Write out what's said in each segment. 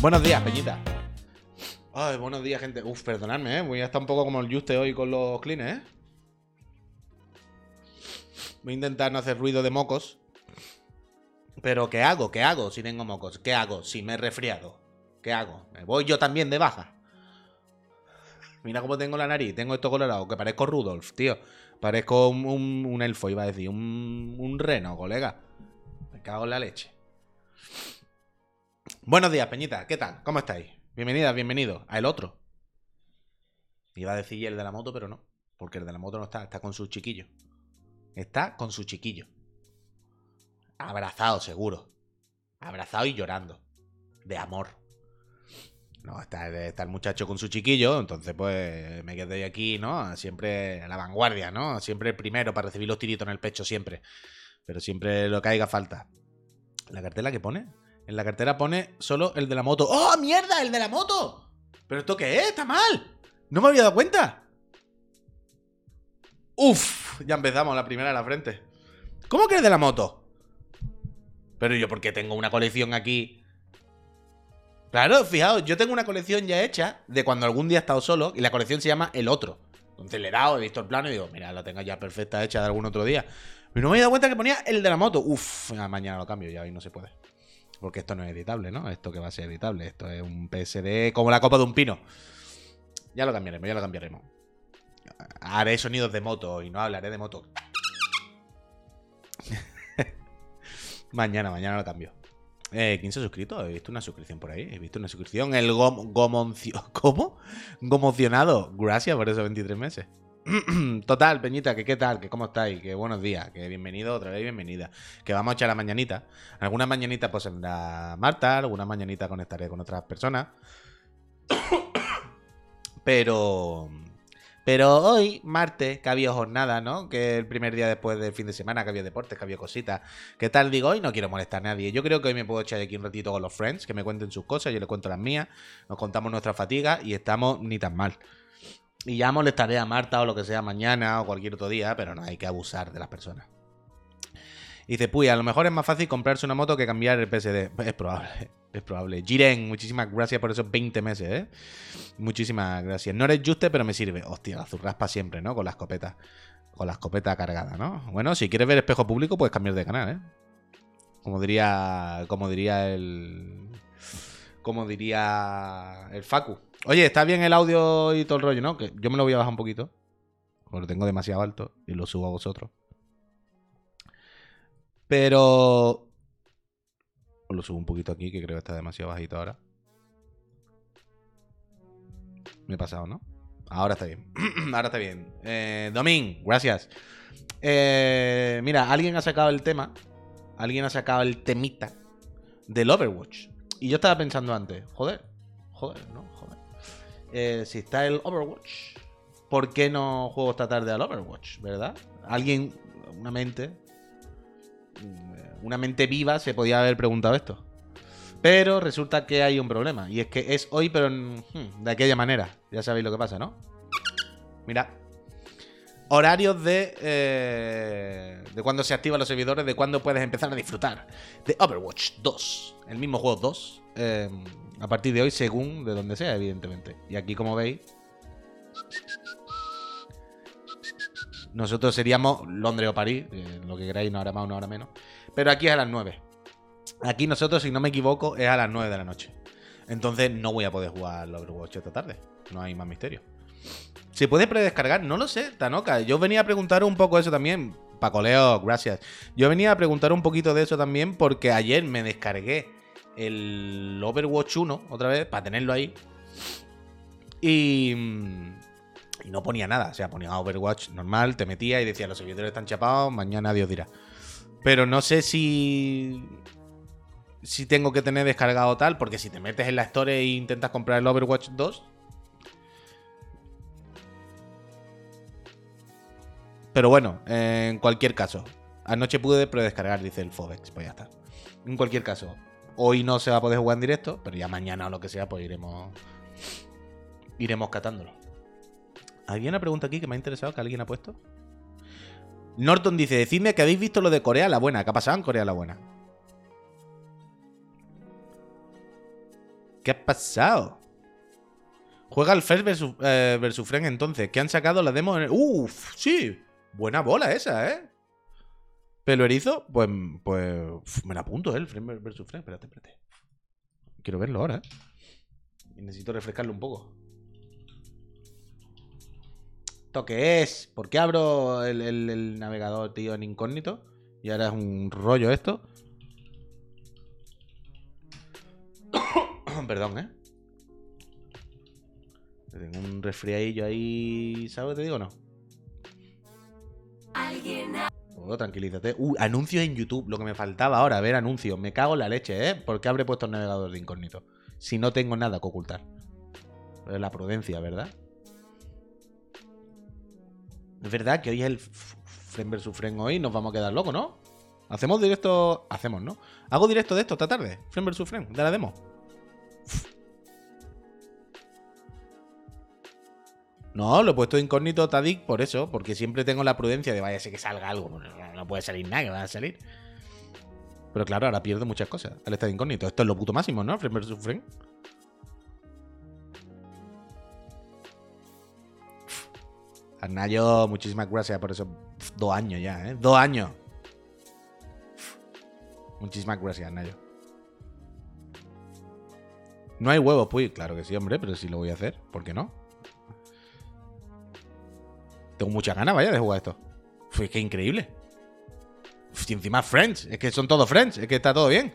Buenos días, Peñita. Ay, buenos días, gente. Uf, perdonadme, ¿eh? Voy a estar un poco como el Juste hoy con los cleans, ¿eh? Voy a intentar no hacer ruido de mocos. Pero, ¿qué hago? ¿Qué hago si tengo mocos? ¿Qué hago si me he resfriado? ¿Qué hago? ¿Me voy yo también de baja? Mira cómo tengo la nariz. Tengo esto colorado, que parezco Rudolf, tío. Parezco un, elfo, iba a decir. Un reno, colega. Me cago en la leche. Buenos días, Peñita. ¿Qué tal? ¿Cómo estáis? Bienvenidas, bienvenidos a el otro. Iba a decir el de la moto, pero no. Porque el de la moto no está, está con su chiquillo. Está con su chiquillo. Abrazado, seguro. Abrazado y llorando. De amor. No, está, está el muchacho con su chiquillo, entonces pues me quedé aquí, ¿no? Siempre a la vanguardia, ¿no? Siempre el primero para recibir los tiritos en el pecho, siempre. Pero siempre lo que haga falta. ¿La cartela que pone? En la cartera pone solo el de la moto. ¡Oh, mierda! ¡El de la moto! ¿Pero esto qué es? ¡Está mal! ¡No me había dado cuenta! ¡Uf! Ya empezamos la primera a la frente. ¿Cómo que el de la moto? Pero yo, porque tengo una colección aquí. Claro, fijaos, yo tengo una colección ya hecha de cuando algún día he estado solo y la colección se llama El Otro. Entonces le he dado, he visto el plano y digo, mira, la tengo ya perfecta hecha de algún otro día. Pero no me he dado cuenta que ponía el de la moto. Uf, mañana lo cambio, ya hoy no se puede. Porque esto no es editable, ¿no? Esto que va a ser editable. Esto es un PSD como la copa de un pino. Ya lo cambiaremos, ya lo cambiaremos. Haré sonidos de moto y no hablaré de moto. mañana, mañana lo cambio. Eh, ¿Quién se ha suscrito? He visto una suscripción por ahí. He visto una suscripción. El gom gomoncio- ¿Cómo? Gomocionado. Gracias por esos 23 meses. Total, Peñita, que qué tal, que cómo estáis, que buenos días, que bienvenido otra vez, bienvenida. Que vamos a echar la mañanita. Algunas mañanitas pues vendrá Marta, algunas mañanitas conectaré con otras personas. Pero. Pero hoy, martes, que había jornada, ¿no? Que el primer día después del fin de semana, que había deportes, que había cositas. ¿Qué tal? Digo, hoy no quiero molestar a nadie. Yo creo que hoy me puedo echar aquí un ratito con los friends, que me cuenten sus cosas, yo les cuento las mías, nos contamos nuestras fatigas y estamos ni tan mal. Y ya molestaré a Marta o lo que sea mañana o cualquier otro día, pero no hay que abusar de las personas. Dice, puy, a lo mejor es más fácil comprarse una moto que cambiar el PSD. Es probable, es probable. Jiren, muchísimas gracias por esos 20 meses, ¿eh? Muchísimas gracias. No eres juste, pero me sirve. Hostia, la zurraspa siempre, ¿no? Con la escopeta. Con la escopeta cargada, ¿no? Bueno, si quieres ver espejo público, puedes cambiar de canal, ¿eh? Como diría. Como diría el. Como diría el Facu. Oye, está bien el audio y todo el rollo, ¿no? Que yo me lo voy a bajar un poquito. Porque lo tengo demasiado alto y lo subo a vosotros. Pero. Lo subo un poquito aquí, que creo que está demasiado bajito ahora. Me he pasado, ¿no? Ahora está bien. Ahora está bien. Eh, gracias. Eh, mira, alguien ha sacado el tema. Alguien ha sacado el temita del Overwatch. Y yo estaba pensando antes, joder, joder. Eh, si está el Overwatch, ¿por qué no juego esta tarde al Overwatch? ¿Verdad? Alguien, una mente, mm, una mente viva se podía haber preguntado esto. Pero resulta que hay un problema. Y es que es hoy, pero hmm, de aquella manera. Ya sabéis lo que pasa, ¿no? Mira. Horarios de. eh, de cuando se activan los servidores, de cuando puedes empezar a disfrutar de Overwatch 2. El mismo juego 2. Eh, a partir de hoy, según de donde sea, evidentemente. Y aquí, como veis. Nosotros seríamos Londres o París, eh, lo que queráis, una hora más, una hora menos. Pero aquí es a las 9. Aquí nosotros, si no me equivoco, es a las 9 de la noche. Entonces no voy a poder jugar Overwatch esta tarde. No hay más misterio. ¿Se puede predescargar? No lo sé, Tanoka. Yo venía a preguntar un poco eso también. Pacoleo, gracias. Yo venía a preguntar un poquito de eso también porque ayer me descargué el Overwatch 1 otra vez para tenerlo ahí. Y, y no ponía nada. O sea, ponía Overwatch normal, te metía y decía los servidores están chapados, mañana Dios dirá. Pero no sé si. Si tengo que tener descargado tal, porque si te metes en la Store e intentas comprar el Overwatch 2. Pero bueno, en cualquier caso. Anoche pude predescargar, dice el Fobex. Pues ya está. En cualquier caso. Hoy no se va a poder jugar en directo, pero ya mañana o lo que sea, pues iremos. Iremos catándolo. Había una pregunta aquí que me ha interesado, que alguien ha puesto. Norton dice, decidme que habéis visto lo de Corea la Buena. ¿Qué ha pasado en Corea la Buena? ¿Qué ha pasado? Juega el First versus, eh, entonces, que han sacado la demo en... Uf, sí. Buena bola esa, ¿eh? Pelo erizo, pues, pues me la apunto, ¿eh? El Friend versus Friend. Espérate, espérate. Quiero verlo ahora, ¿eh? Y necesito refrescarlo un poco. ¿Esto qué es? ¿Por qué abro el, el- navegador, tío, en incógnito? Y ahora es un rollo esto. Perdón, ¿eh? Tengo un resfriadillo ahí, ¿sabes te digo o no? Tranquilízate. Uh, anuncios en YouTube, lo que me faltaba ahora, ver anuncios. Me cago en la leche, ¿eh? ¿Por qué habré puesto el navegador de incógnito? Si no tengo nada que ocultar. La prudencia, ¿verdad? Es verdad que hoy es el f- Friend vs Friend hoy, nos vamos a quedar locos, ¿no? Hacemos directo. Hacemos, ¿no? Hago directo de esto esta tarde. Friend vs Friend, de la demo. No, lo he puesto incógnito Tadik por eso, porque siempre tengo la prudencia de vaya, sé que salga algo. No, no puede salir nada que va a salir. Pero claro, ahora pierdo muchas cosas al estar incógnito. Esto es lo puto máximo, ¿no? Friend vs Friend. Arnayo, muchísimas gracias por esos dos años ya, ¿eh? Dos años. Muchísimas gracias, Arnayo. No hay huevos, pues. Claro que sí, hombre, pero sí lo voy a hacer. ¿Por qué no? Tengo muchas ganas, vaya, de jugar esto. Es que increíble. Y encima Friends. Es que son todos Friends. Es que está todo bien.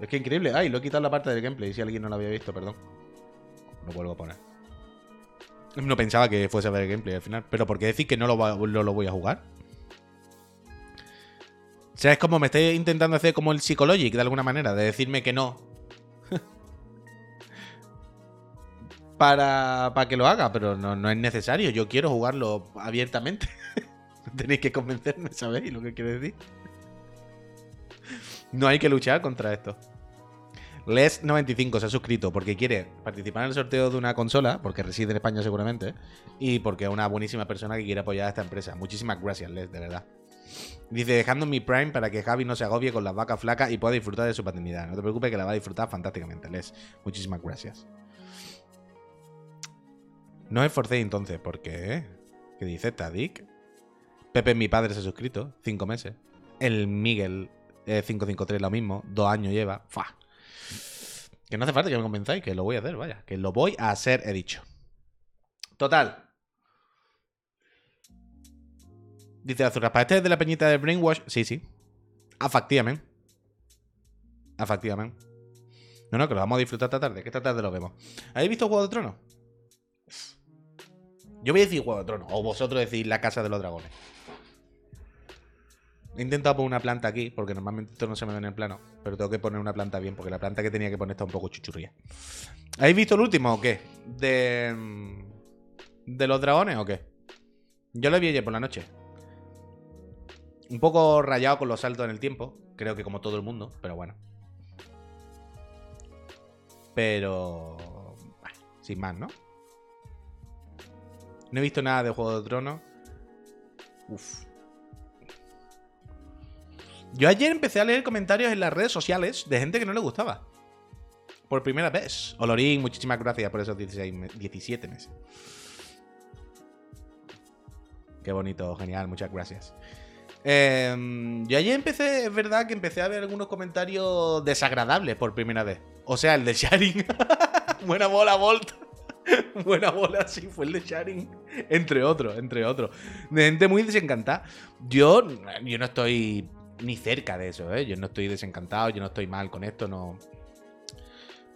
Es que increíble. Ay, lo he quitado la parte del gameplay. Si alguien no lo había visto, perdón. Lo vuelvo a poner. No pensaba que fuese a ver el gameplay al final. Pero ¿por qué decir que no lo, no lo voy a jugar? O sea, es como me estoy intentando hacer como el Psychologic de alguna manera, de decirme que no. Para, para que lo haga, pero no, no es necesario. Yo quiero jugarlo abiertamente. Tenéis que convencerme, ¿sabéis lo que quiero decir? No hay que luchar contra esto. Les95 se ha suscrito porque quiere participar en el sorteo de una consola, porque reside en España seguramente, y porque es una buenísima persona que quiere apoyar a esta empresa. Muchísimas gracias, Les, de verdad. Dice, dejando mi Prime para que Javi no se agobie con las vacas flacas y pueda disfrutar de su paternidad. No te preocupes que la va a disfrutar fantásticamente, Les. Muchísimas gracias. No os esforcéis entonces, porque... ¿Qué dice Tadik? Pepe, mi padre, se ha suscrito. Cinco meses. El Miguel, eh, 553, lo mismo. Dos años lleva. ¡Fua! Que no hace falta que me convenzáis, que lo voy a hacer, vaya. Que lo voy a hacer, he dicho. Total. Dice Azurraspa, ¿este es de la peñita de Brainwash? Sí, sí. Efectivamente. Efectivamente. No, no, que lo vamos a disfrutar esta tarde, que esta tarde lo vemos. ¿Habéis visto Juego de Tronos? Yo voy a decir Juego de Tronos, o vosotros decís La Casa de los Dragones. He intentado poner una planta aquí, porque normalmente esto no se me ve en el plano, pero tengo que poner una planta bien, porque la planta que tenía que poner está un poco chuchurría. ¿Habéis visto el último o qué? ¿De, mm, de los dragones o qué? Yo lo vi ayer por la noche. Un poco rayado con los saltos en el tiempo, creo que como todo el mundo, pero bueno. Pero... Sin más, ¿no? No he visto nada de Juego de Tronos. Uf. Yo ayer empecé a leer comentarios en las redes sociales de gente que no le gustaba. Por primera vez. Olorín, muchísimas gracias por esos 16 me- 17 meses. Qué bonito, genial, muchas gracias. Eh, yo ayer empecé, es verdad que empecé a ver algunos comentarios desagradables por primera vez. O sea, el de Sharing. Buena bola, Volt. Buena bola, sí, fue el de Sharing. Entre otros, entre otros. De gente muy desencantada. Yo, yo no estoy ni cerca de eso, ¿eh? Yo no estoy desencantado, yo no estoy mal con esto, no.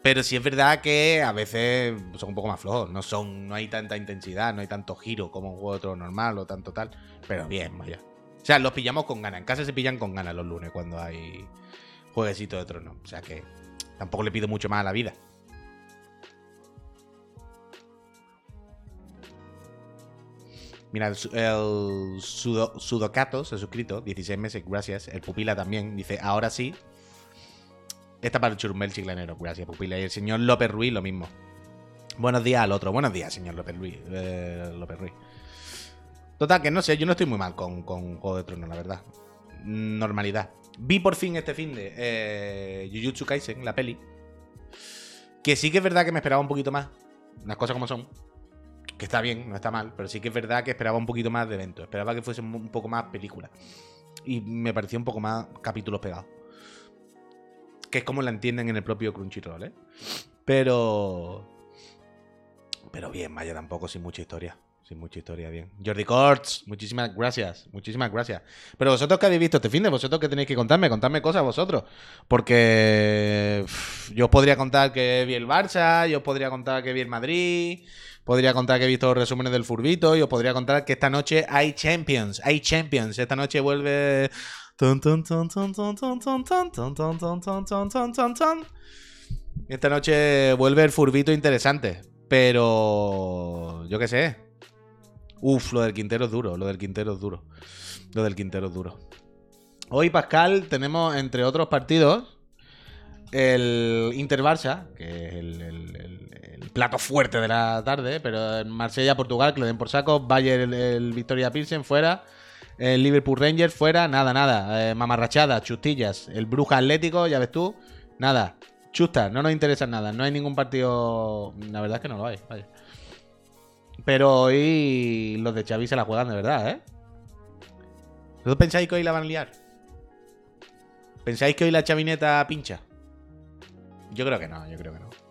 Pero sí es verdad que a veces son un poco más flojos. No son, no hay tanta intensidad, no hay tanto giro como un juego de trono normal o tanto tal. Pero bien, vaya. O sea, los pillamos con ganas. En casa se pillan con ganas los lunes cuando hay jueguecito de trono. O sea que tampoco le pido mucho más a la vida. Mira, el, el sudo, Sudocato se ha suscrito, 16 meses, gracias. El Pupila también, dice, ahora sí. Esta para el Churumbel Chiclanero, gracias, Pupila. Y el señor López Ruiz, lo mismo. Buenos días al otro. Buenos días, señor López Ruiz. eh, López Ruiz. Total, que no sé, yo no estoy muy mal con, con Juego de Tronos, la verdad. Normalidad. Vi por fin este fin de eh, Jujutsu Kaisen, la peli. Que sí que es verdad que me esperaba un poquito más. Las cosas como son. Que está bien, no está mal. Pero sí que es verdad que esperaba un poquito más de evento. Esperaba que fuese un poco más película. Y me pareció un poco más capítulos pegados. Que es como la entienden en el propio Crunchyroll, ¿eh? Pero. Pero bien, vaya, tampoco sin mucha historia. Sin mucha historia, bien. Jordi Corts, muchísimas gracias. Muchísimas gracias. Pero vosotros que habéis visto este fin de vosotros que tenéis que contarme, contadme cosas vosotros. Porque yo os podría contar que vi el Barça, yo os podría contar que vi el Madrid, podría contar que he visto los resúmenes del Furbito, y os podría contar que esta noche hay Champions, hay Champions. Esta noche vuelve. Esta noche vuelve el Furbito interesante. Pero. Yo qué sé. Uf, lo del Quintero es duro, lo del Quintero es duro. Lo del Quintero es duro. Hoy, Pascal, tenemos, entre otros partidos, el Inter Barça, que es el, plato fuerte de la tarde, pero en Marsella, Portugal, que lo den por saco. Bayern, el, Victoria Pilsen, fuera. El Liverpool Rangers, fuera. Nada, nada. Eh, mamarrachada, chustillas. El Bruja Atlético, ya ves tú. Nada. Chusta, no nos interesa nada. No hay ningún partido. La verdad es que no lo hay. Pero hoy los de Xavi se la juegan de verdad, ¿eh? ¿Vosotros pensáis que hoy la van a liar? ¿Pensáis que hoy la chavineta pincha? Yo creo que no, yo creo que no.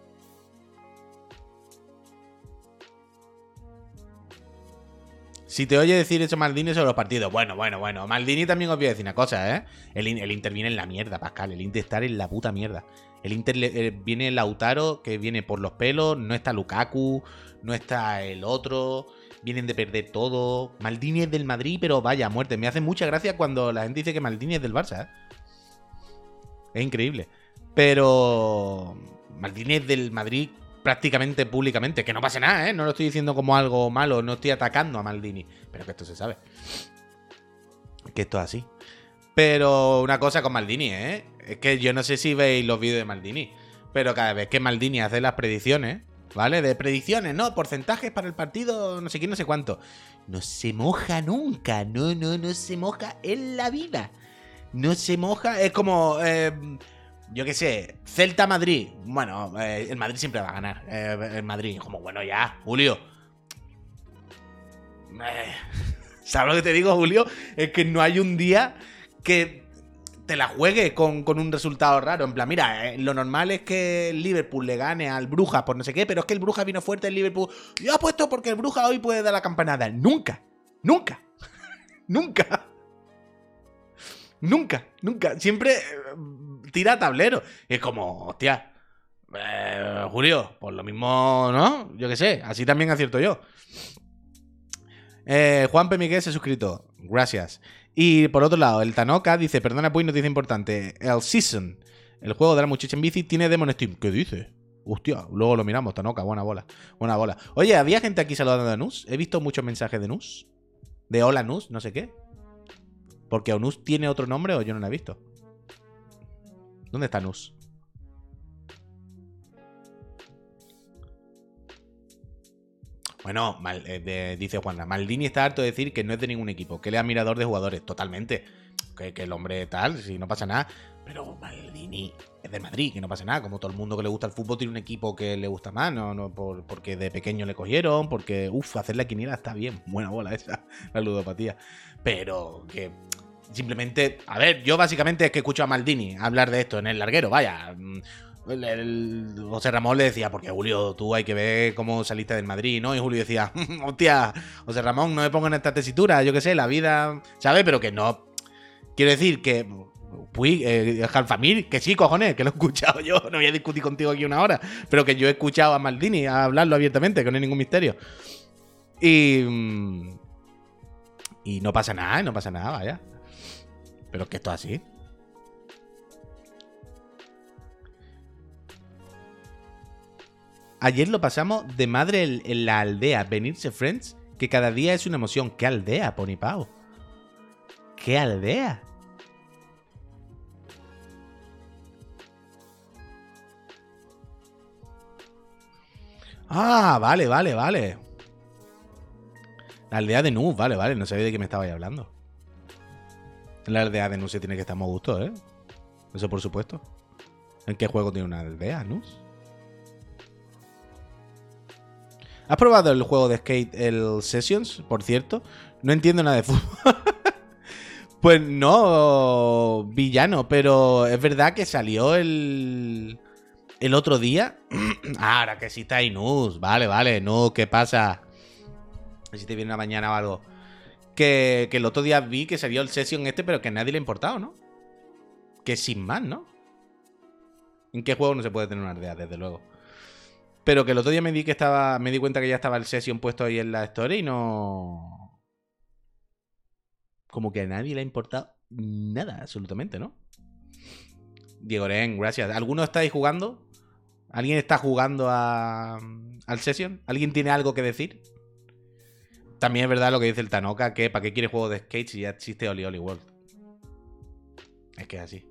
Si te oye decir eso Maldini sobre los partidos, bueno, bueno, bueno. Maldini también os voy a decir una cosa, ¿eh? El, Inter viene en la mierda, Pascal. El Inter está en la puta mierda. El Inter eh, viene Lautaro, que viene por los pelos. No está Lukaku, no está el otro. Vienen de perder todo. Maldini es del Madrid, pero vaya, muerte. Me hace mucha gracia cuando la gente dice que Maldini es del Barça, ¿eh? Es increíble. Pero Maldini es del Madrid prácticamente públicamente. Que no pase nada, ¿eh? No lo estoy diciendo como algo malo, no estoy atacando a Maldini. Pero que esto se sabe. Que esto es así. Pero una cosa con Maldini, ¿eh? Es que yo no sé si veis los vídeos de Maldini. Pero cada vez que Maldini hace las predicciones, ¿vale? De predicciones, ¿no? Porcentajes para el partido, no sé qué, no sé cuánto. No se moja nunca. No, no, no se moja en la vida. No se moja. Es como. Eh, yo qué sé, Celta Madrid. Bueno, eh, el Madrid siempre va a ganar. Eh, el Madrid, como bueno, ya, Julio. Eh, ¿Sabes lo que te digo, Julio? Es que no hay un día que te la juegue con, un resultado raro. En plan, mira, lo normal es que el Liverpool le gane al Bruja por no sé qué, pero es que el Bruja vino fuerte el Liverpool. Yo apuesto porque el Bruja hoy puede dar la campanada. Nunca, nunca, nunca. Nunca, nunca. Siempre tira tablero. Y es como, hostia, eh, Julio, por lo mismo, ¿no? Yo qué sé, así también acierto yo. Eh, Juan P. Miguel se ha suscrito. Gracias. Y por otro lado, el Tanoka dice, perdona, pues noticia importante. El Season, el juego de la muchacha en bici, tiene Demon Steam. ¿Qué dice? Hostia, luego lo miramos, Tanoka, buena bola. Buena bola. Oye, ¿había gente aquí saludando a Nus? He visto muchos mensajes de Nus. De hola Nus, no sé qué. Porque Onus tiene otro nombre o yo no lo he visto. ¿Dónde está Nus? Bueno, eh, dice Juana, Maldini está harto de decir que no es de ningún equipo, que le admirador de jugadores, totalmente. Que, el hombre tal, si no pasa nada. Pero Maldini es de Madrid, que no pasa nada. Como todo el mundo que le gusta el fútbol tiene un equipo que le gusta más, no, no porque de pequeño le cogieron, porque, uff, hacer la quiniela está bien. Buena bola esa, la ludopatía. Pero que Simplemente, a ver, yo básicamente es que escucho a Maldini hablar de esto en el larguero, vaya. Mm, José Ramón le decía, porque Julio, tú hay que ver cómo saliste del Madrid, ¿no? Y Julio decía, hostia, José Ramón, no me pongo en esta tesitura, yo qué sé, la vida, ¿sabes? Pero que no. Quiero decir que. Uy, eh, Jalfamir, que sí, cojones, que lo he escuchado yo, no voy a discutir contigo aquí una hora, pero que yo he escuchado a Maldini hablarlo abiertamente, que no hay ningún misterio. Y. Mm, y no pasa nada, no pasa nada, vaya. Pero que esto es así. Ayer lo pasamos de madre en, la aldea, venirse Friends, que cada día es una emoción. ¿Qué aldea, Pony Pau? ¿Qué aldea? Ah, vale, vale, vale. La aldea de Nub, vale, vale. No sabía de qué me estabais hablando la aldea de Nus tiene que estar muy a gusto, ¿eh? Eso por supuesto. ¿En qué juego tiene una aldea, Nus? ¿Has probado el juego de skate, el Sessions, por cierto? No entiendo nada de fútbol. pues no, villano, pero es verdad que salió el, el otro día. Ah, ahora que sí está Inus. Vale, vale, no, ¿qué pasa? Si te viene una mañana o algo. Que, el otro día vi que salió el Session este, pero que a nadie le ha importado, ¿no? Que sin más, ¿no? ¿En qué juego no se puede tener una idea, desde luego? Pero que el otro día me di que estaba. Me di cuenta que ya estaba el Session puesto ahí en la story y no. Como que a nadie le ha importado nada, absolutamente, ¿no? Diego Ren, gracias. ¿Alguno estáis jugando? ¿Alguien está jugando a, al Session? ¿Alguien tiene algo que decir? También es verdad lo que dice el Tanoka, que ¿para qué quiere juego de skate si ya existe Oli Oli World? Es que es así.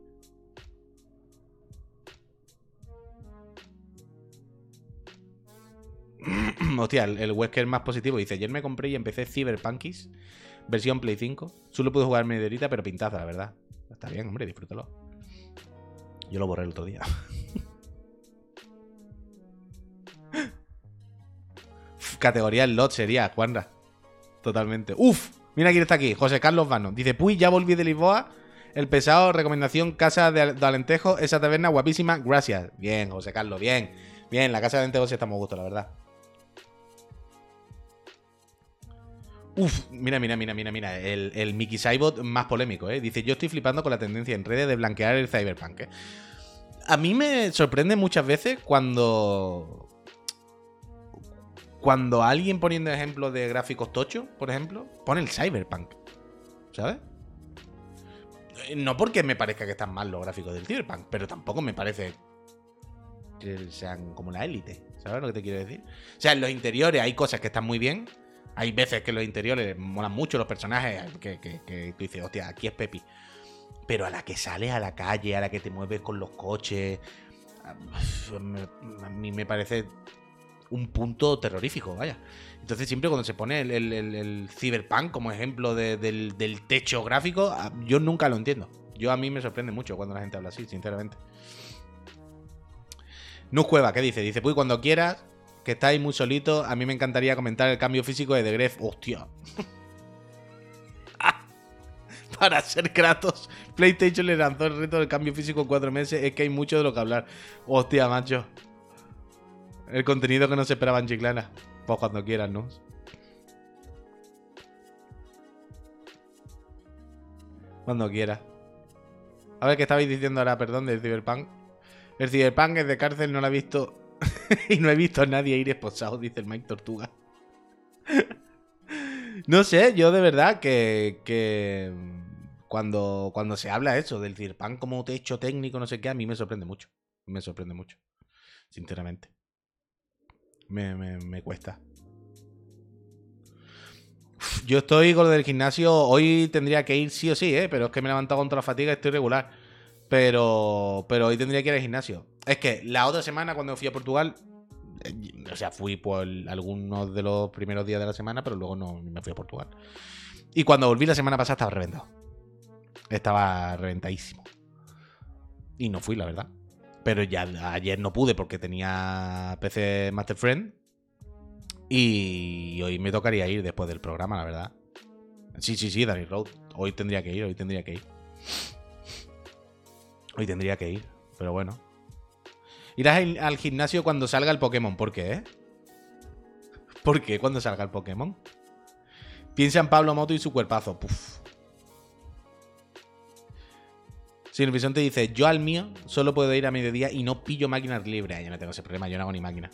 Hostia, el, el Wesker más positivo dice: Ayer me compré y empecé Cyberpunkies, versión Play 5. Solo pude jugar media horita, pero pintaza, la verdad. Está bien, hombre, disfrútalo. Yo lo borré el otro día. Categoría el lot sería, Juanra. Totalmente. Uf, mira quién está aquí. José Carlos Vano. Dice, Puy, ya volví de Lisboa. El pesado, recomendación, Casa de, Alentejo. Esa taberna guapísima. Gracias. Bien, José Carlos, bien. Bien, la Casa de Alentejo sí está muy gusto, la verdad. Uf, mira, mira, mira, mira, mira. El, el Mickey Cybot más polémico, ¿eh? Dice, yo estoy flipando con la tendencia en redes de blanquear el Cyberpunk, ¿eh? A mí me sorprende muchas veces cuando... Cuando alguien poniendo ejemplos de gráficos tochos, por ejemplo, pone el Cyberpunk. ¿Sabes? No porque me parezca que están mal los gráficos del Cyberpunk, pero tampoco me parece que sean como la élite. ¿Sabes lo que te quiero decir? O sea, en los interiores hay cosas que están muy bien, hay veces que los interiores molan mucho los personajes, que, que, que tú dices, hostia, aquí es Pepi. Pero a la que sales a la calle, a la que te mueves con los coches, a mí me parece un punto terrorífico, vaya. Entonces siempre cuando se pone el, el, el, Cyberpunk como ejemplo de, del, del, techo gráfico, yo nunca lo entiendo. Yo a mí me sorprende mucho cuando la gente habla así, sinceramente. Nus Cueva, ¿qué dice? Dice, pues cuando quieras, que estáis muy solitos, a mí me encantaría comentar el cambio físico de The Gref. Hostia. Para ser Kratos, PlayStation le lanzó el reto del cambio físico en cuatro meses. Es que hay mucho de lo que hablar. Hostia, macho. El contenido que no se esperaba en Chiclana. Pues cuando quieras, ¿no? Cuando quieras. A ver qué estabais diciendo ahora, perdón, del Cyberpunk. El Cyberpunk es de cárcel, no lo he visto y no he visto a nadie ir esposado, dice el Mike Tortuga. no sé, yo de verdad que, que cuando, cuando se habla eso del Cyberpunk como techo técnico, no sé qué, a mí me sorprende mucho. Me sorprende mucho. Sinceramente. Me, me, cuesta. Yo estoy con lo del gimnasio. Hoy tendría que ir sí o sí, ¿eh? pero es que me he levantado contra la fatiga y estoy regular. Pero, pero hoy tendría que ir al gimnasio. Es que la otra semana, cuando fui a Portugal, eh, o sea, fui por algunos de los primeros días de la semana, pero luego no me fui a Portugal. Y cuando volví la semana pasada estaba reventado. Estaba reventadísimo. Y no fui, la verdad. Pero ya ayer no pude porque tenía PC Master Friend. Y hoy me tocaría ir después del programa, la verdad. Sí, sí, sí, Danny Road. Hoy tendría que ir, hoy tendría que ir. Hoy tendría que ir, pero bueno. Irás al gimnasio cuando salga el Pokémon. ¿Por qué? Eh? ¿Por qué cuando salga el Pokémon? Piensa en Pablo Moto y su cuerpazo. Puf. Sin visión te dice, yo al mío solo puedo ir a mediodía y no pillo máquinas libres. Yo no tengo ese problema, yo no hago ni máquina.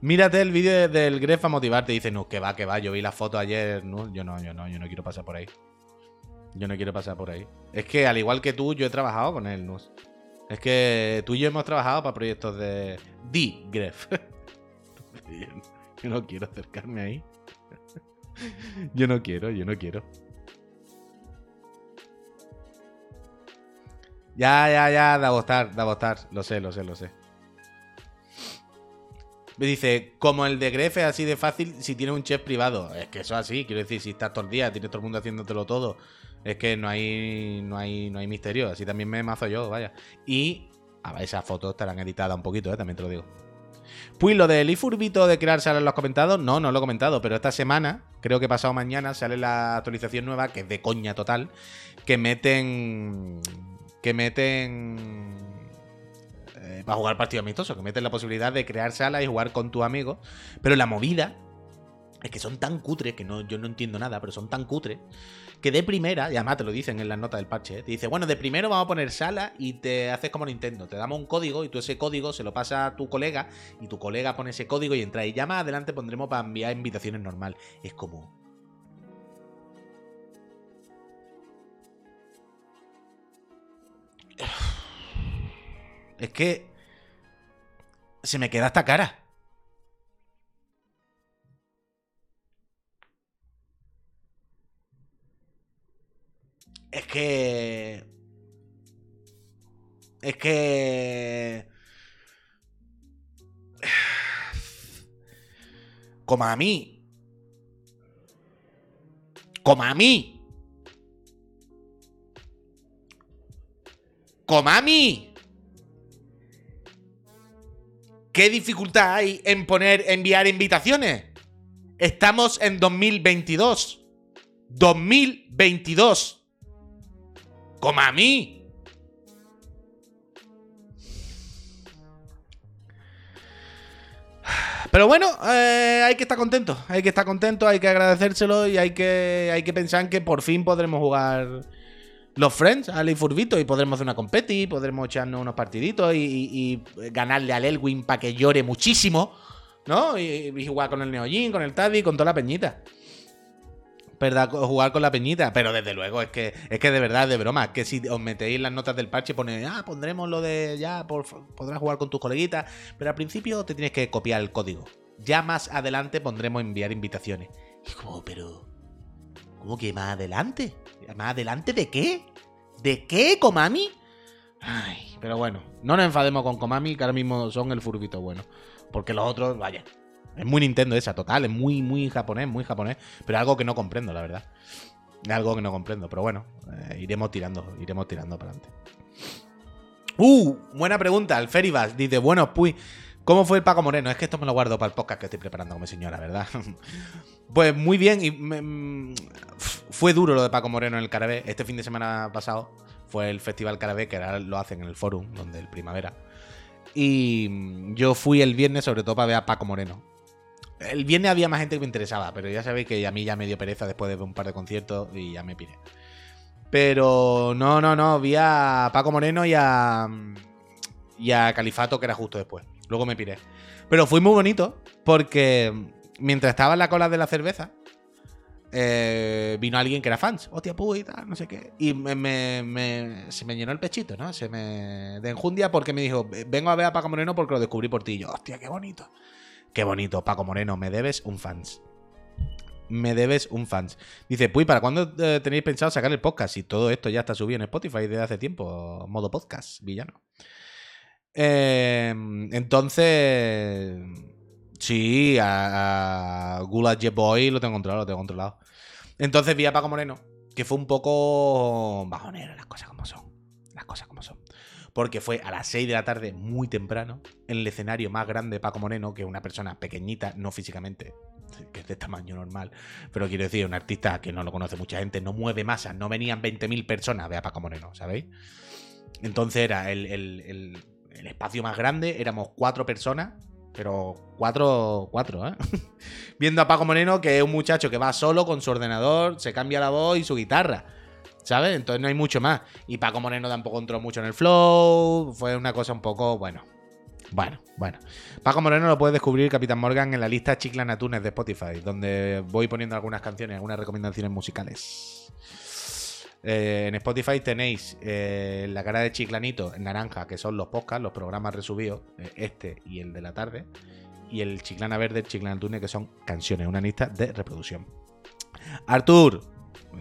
Mírate el vídeo del Gref a motivarte. Dice, no, que va, que va. Yo vi la foto ayer. No, yo no, yo no, yo no quiero pasar por ahí. Yo no quiero pasar por ahí. Es que al igual que tú, yo he trabajado con él, Nus. Es que tú y yo hemos trabajado para proyectos de D Gref. yo no quiero acercarme ahí. yo no quiero, yo no quiero. Ya, ya, ya, da gustar, da gustar. Lo sé, lo sé, lo sé. Me dice, como el de Gref es así de fácil si tiene un chef privado. Es que eso es así, quiero decir, si estás todo el día, tienes todo el mundo haciéndotelo todo. Es que no hay, no hay, no hay misterio. Así también me mazo yo, vaya. Y a ver, esas fotos estarán editadas un poquito, ¿eh? también te lo digo. Pues lo del iFurbito de crear salas lo has comentado. No, no lo he comentado, pero esta semana, creo que pasado mañana, sale la actualización nueva, que es de coña total, que meten. Que meten. Eh, para jugar partido amistoso, que meten la posibilidad de crear salas y jugar con tus amigos. Pero la movida es que son tan cutres, que no, yo no entiendo nada, pero son tan cutres, que de primera, y además te lo dicen en las notas del parche, ¿eh? te dice, bueno, de primero vamos a poner sala y te haces como Nintendo, te damos un código y tú ese código se lo pasa a tu colega y tu colega pone ese código y entra y ya más adelante pondremos para enviar invitaciones normal. Es como... Es que... Se me queda esta cara. Es que. Es que. Como a mí. Como a mí. Como a mí. ¿Qué dificultad hay en poner enviar invitaciones? Estamos en 2022. 2022 como a mí. Pero bueno, eh, hay que estar contento. Hay que estar contento, hay que agradecérselo y hay que, hay que pensar que por fin podremos jugar los Friends al Furbito y podremos hacer una competi, podremos echarnos unos partiditos y, ganarle al Elwin para que llore muchísimo, ¿no? Y, jugar con el Neojin, con el Taddy, con toda la peñita. ¿verdad? Jugar con la peñita. Pero desde luego, es que, es que de verdad, de broma, que si os metéis las notas del parche, pone, ah, pondremos lo de ya, podrás jugar con tus coleguitas. Pero al principio te tienes que copiar el código. Ya más adelante pondremos enviar invitaciones. Y como, pero. ¿Cómo que más adelante? ¿Más adelante de qué? ¿De qué, Komami? Ay, pero bueno, no nos enfademos con Komami, que ahora mismo son el furbito bueno. Porque los otros, vaya, es muy Nintendo esa, total, es muy, muy japonés, muy japonés, pero algo que no comprendo, la verdad. Algo que no comprendo, pero bueno, eh, iremos tirando, iremos tirando para adelante. Uh, buena pregunta, el Feribas dice, bueno, pues, ¿cómo fue el Paco Moreno? Es que esto me lo guardo para el podcast que estoy preparando como señora, ¿verdad? pues muy bien, y mm, fue duro lo de Paco Moreno en el Carabé. Este fin de semana pasado fue el Festival Carabé, que ahora lo hacen en el Forum, donde el Primavera. Y mm, yo fui el viernes sobre todo para ver a Paco Moreno. El viernes había más gente que me interesaba, pero ya sabéis que a mí ya me dio pereza después de un par de conciertos y ya me piré. Pero no, no, no, vi a Paco Moreno y a, y a Califato, que era justo después. Luego me piré. Pero fue muy bonito porque mientras estaba en la cola de la cerveza, eh, vino alguien que era fans. Hostia, y tal, no sé qué. Y me, se me llenó el pechito, ¿no? Se me. de enjundia porque me dijo: Vengo a ver a Paco Moreno porque lo descubrí por ti. Yo, hostia, qué bonito. Qué bonito, Paco Moreno, me debes un fans. Me debes un fans. Dice, Puy, ¿para cuándo eh, tenéis pensado sacar el podcast? Si todo esto ya está subido en Spotify desde hace tiempo, modo podcast, villano. Em, entonces, sí, a, Gula Boy lo tengo controlado, lo tengo controlado. Entonces vi a Paco Moreno, que fue un poco bajonero, las cosas como son. Las cosas como son porque fue a las 6 de la tarde, muy temprano, en el escenario más grande de Paco Moreno, que es una persona pequeñita, no físicamente, que es de tamaño normal, pero quiero decir, un artista que no lo conoce mucha gente, no mueve masas, no venían 20.000 personas a a Paco Moreno, ¿sabéis? Entonces era el, espacio más grande, éramos cuatro personas, pero cuatro, cuatro, ¿eh? Viendo a Paco Moreno, que es un muchacho que va solo con su ordenador, se cambia la voz y su guitarra. ¿sabes? Entonces no hay mucho más. Y Paco Moreno tampoco entró mucho en el flow. Fue una cosa un poco, bueno. Bueno, bueno. Paco Moreno lo puedes descubrir, Capitán Morgan, en la lista Chiclanatunes de Spotify, donde voy poniendo algunas canciones, algunas recomendaciones musicales. Eh, en Spotify tenéis eh, la cara de Chiclanito en naranja, que son los podcasts, los programas resubidos, eh, este y el de la tarde. Y el Chiclana Verde, Chiclanatunes, que son canciones, una lista de reproducción. Artur,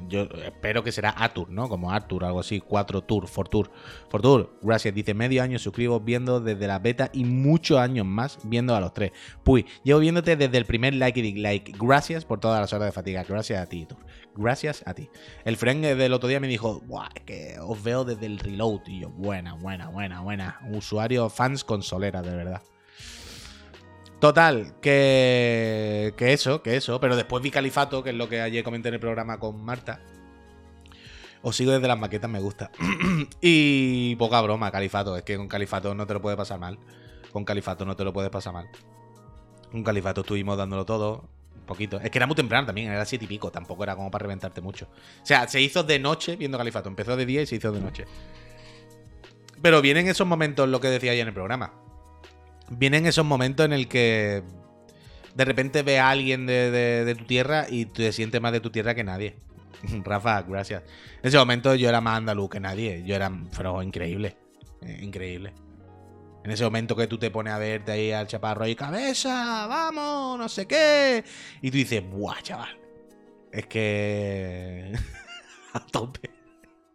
yo espero que será Atur, ¿no? Como Artur, algo así, 4 Tour, for Tour. For Tour, gracias. Dice medio año suscribo viendo desde la beta y muchos años más viendo a los tres. Puy, llevo diéndote desde el primer like y like. Gracias por todas las horas de fatiga. Gracias a ti, Tour. Gracias a ti. El friend del otro día me dijo, Buah, que os veo desde el reload. Y yo, buena, buena, buena, buena. Usuario fans consolera, de verdad. Total, que, que eso, que eso. Pero después vi Califato, que es lo que ayer comenté en el programa con Marta. Os sigo desde las maquetas, me gusta. y poca broma, Califato. Es que con Califato no te lo puede pasar mal. Con Califato no te lo puedes pasar mal. Con Califato estuvimos dándolo todo. Poquito. Es que era muy temprano también, era siete y pico. Tampoco era como para reventarte mucho. O sea, se hizo de noche viendo Califato. Empezó de día y se hizo de noche. Pero vienen esos momentos, lo que decía ayer en el programa vienen esos momentos en el que de repente ve a alguien de, tu tierra y te sientes más de tu tierra que nadie. Rafa, gracias. En ese momento yo era más andaluz que nadie. Yo era, pero increíble. Eh, increíble. En ese momento que tú te pones a verte ahí al chaparro y cabeza, vamos, no sé qué. Y tú dices, buah, chaval. Es que. a tope.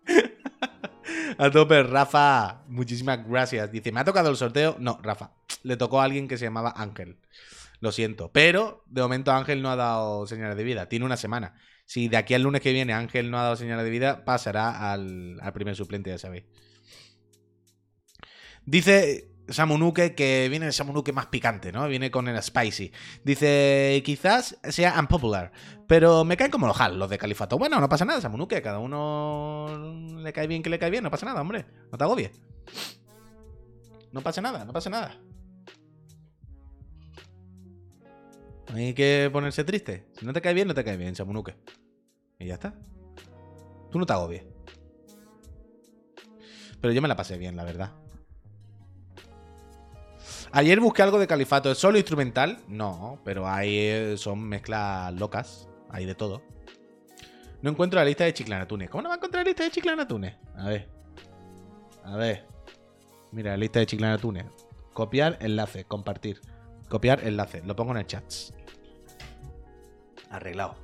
a tope, Rafa. Muchísimas gracias. Dice, ¿me ha tocado el sorteo? No, Rafa le tocó a alguien que se llamaba Ángel. Lo siento. Pero de momento Ángel no ha dado señales de vida. Tiene una semana. Si de aquí al lunes que viene Ángel no ha dado señales de vida, pasará al, primer suplente, ya sabéis. Dice Samunuke que viene el Samunuke más picante, ¿no? Viene con el spicy. Dice, quizás sea unpopular, pero me caen como los los de Califato. Bueno, no pasa nada, Samunuke, cada uno le cae bien que le cae bien, no pasa nada, hombre. No te agobies. No pasa nada, no pasa nada. hay que ponerse triste. Si no te cae bien, no te cae bien, Chamunuque. Y ya está. Tú no te agobies. Pero yo me la pasé bien, la verdad. Ayer busqué algo de Califato. ¿Es solo instrumental? No, pero ahí eh, son mezclas locas. Hay de todo. No encuentro la lista de Chiclanatunes. ¿Cómo no va a encontrar la lista de Chiclanatunes? A ver. A ver. Mira, la lista de Chiclanatunes. Copiar enlace, compartir. Copiar enlace. Lo pongo en el chat. Arreglado.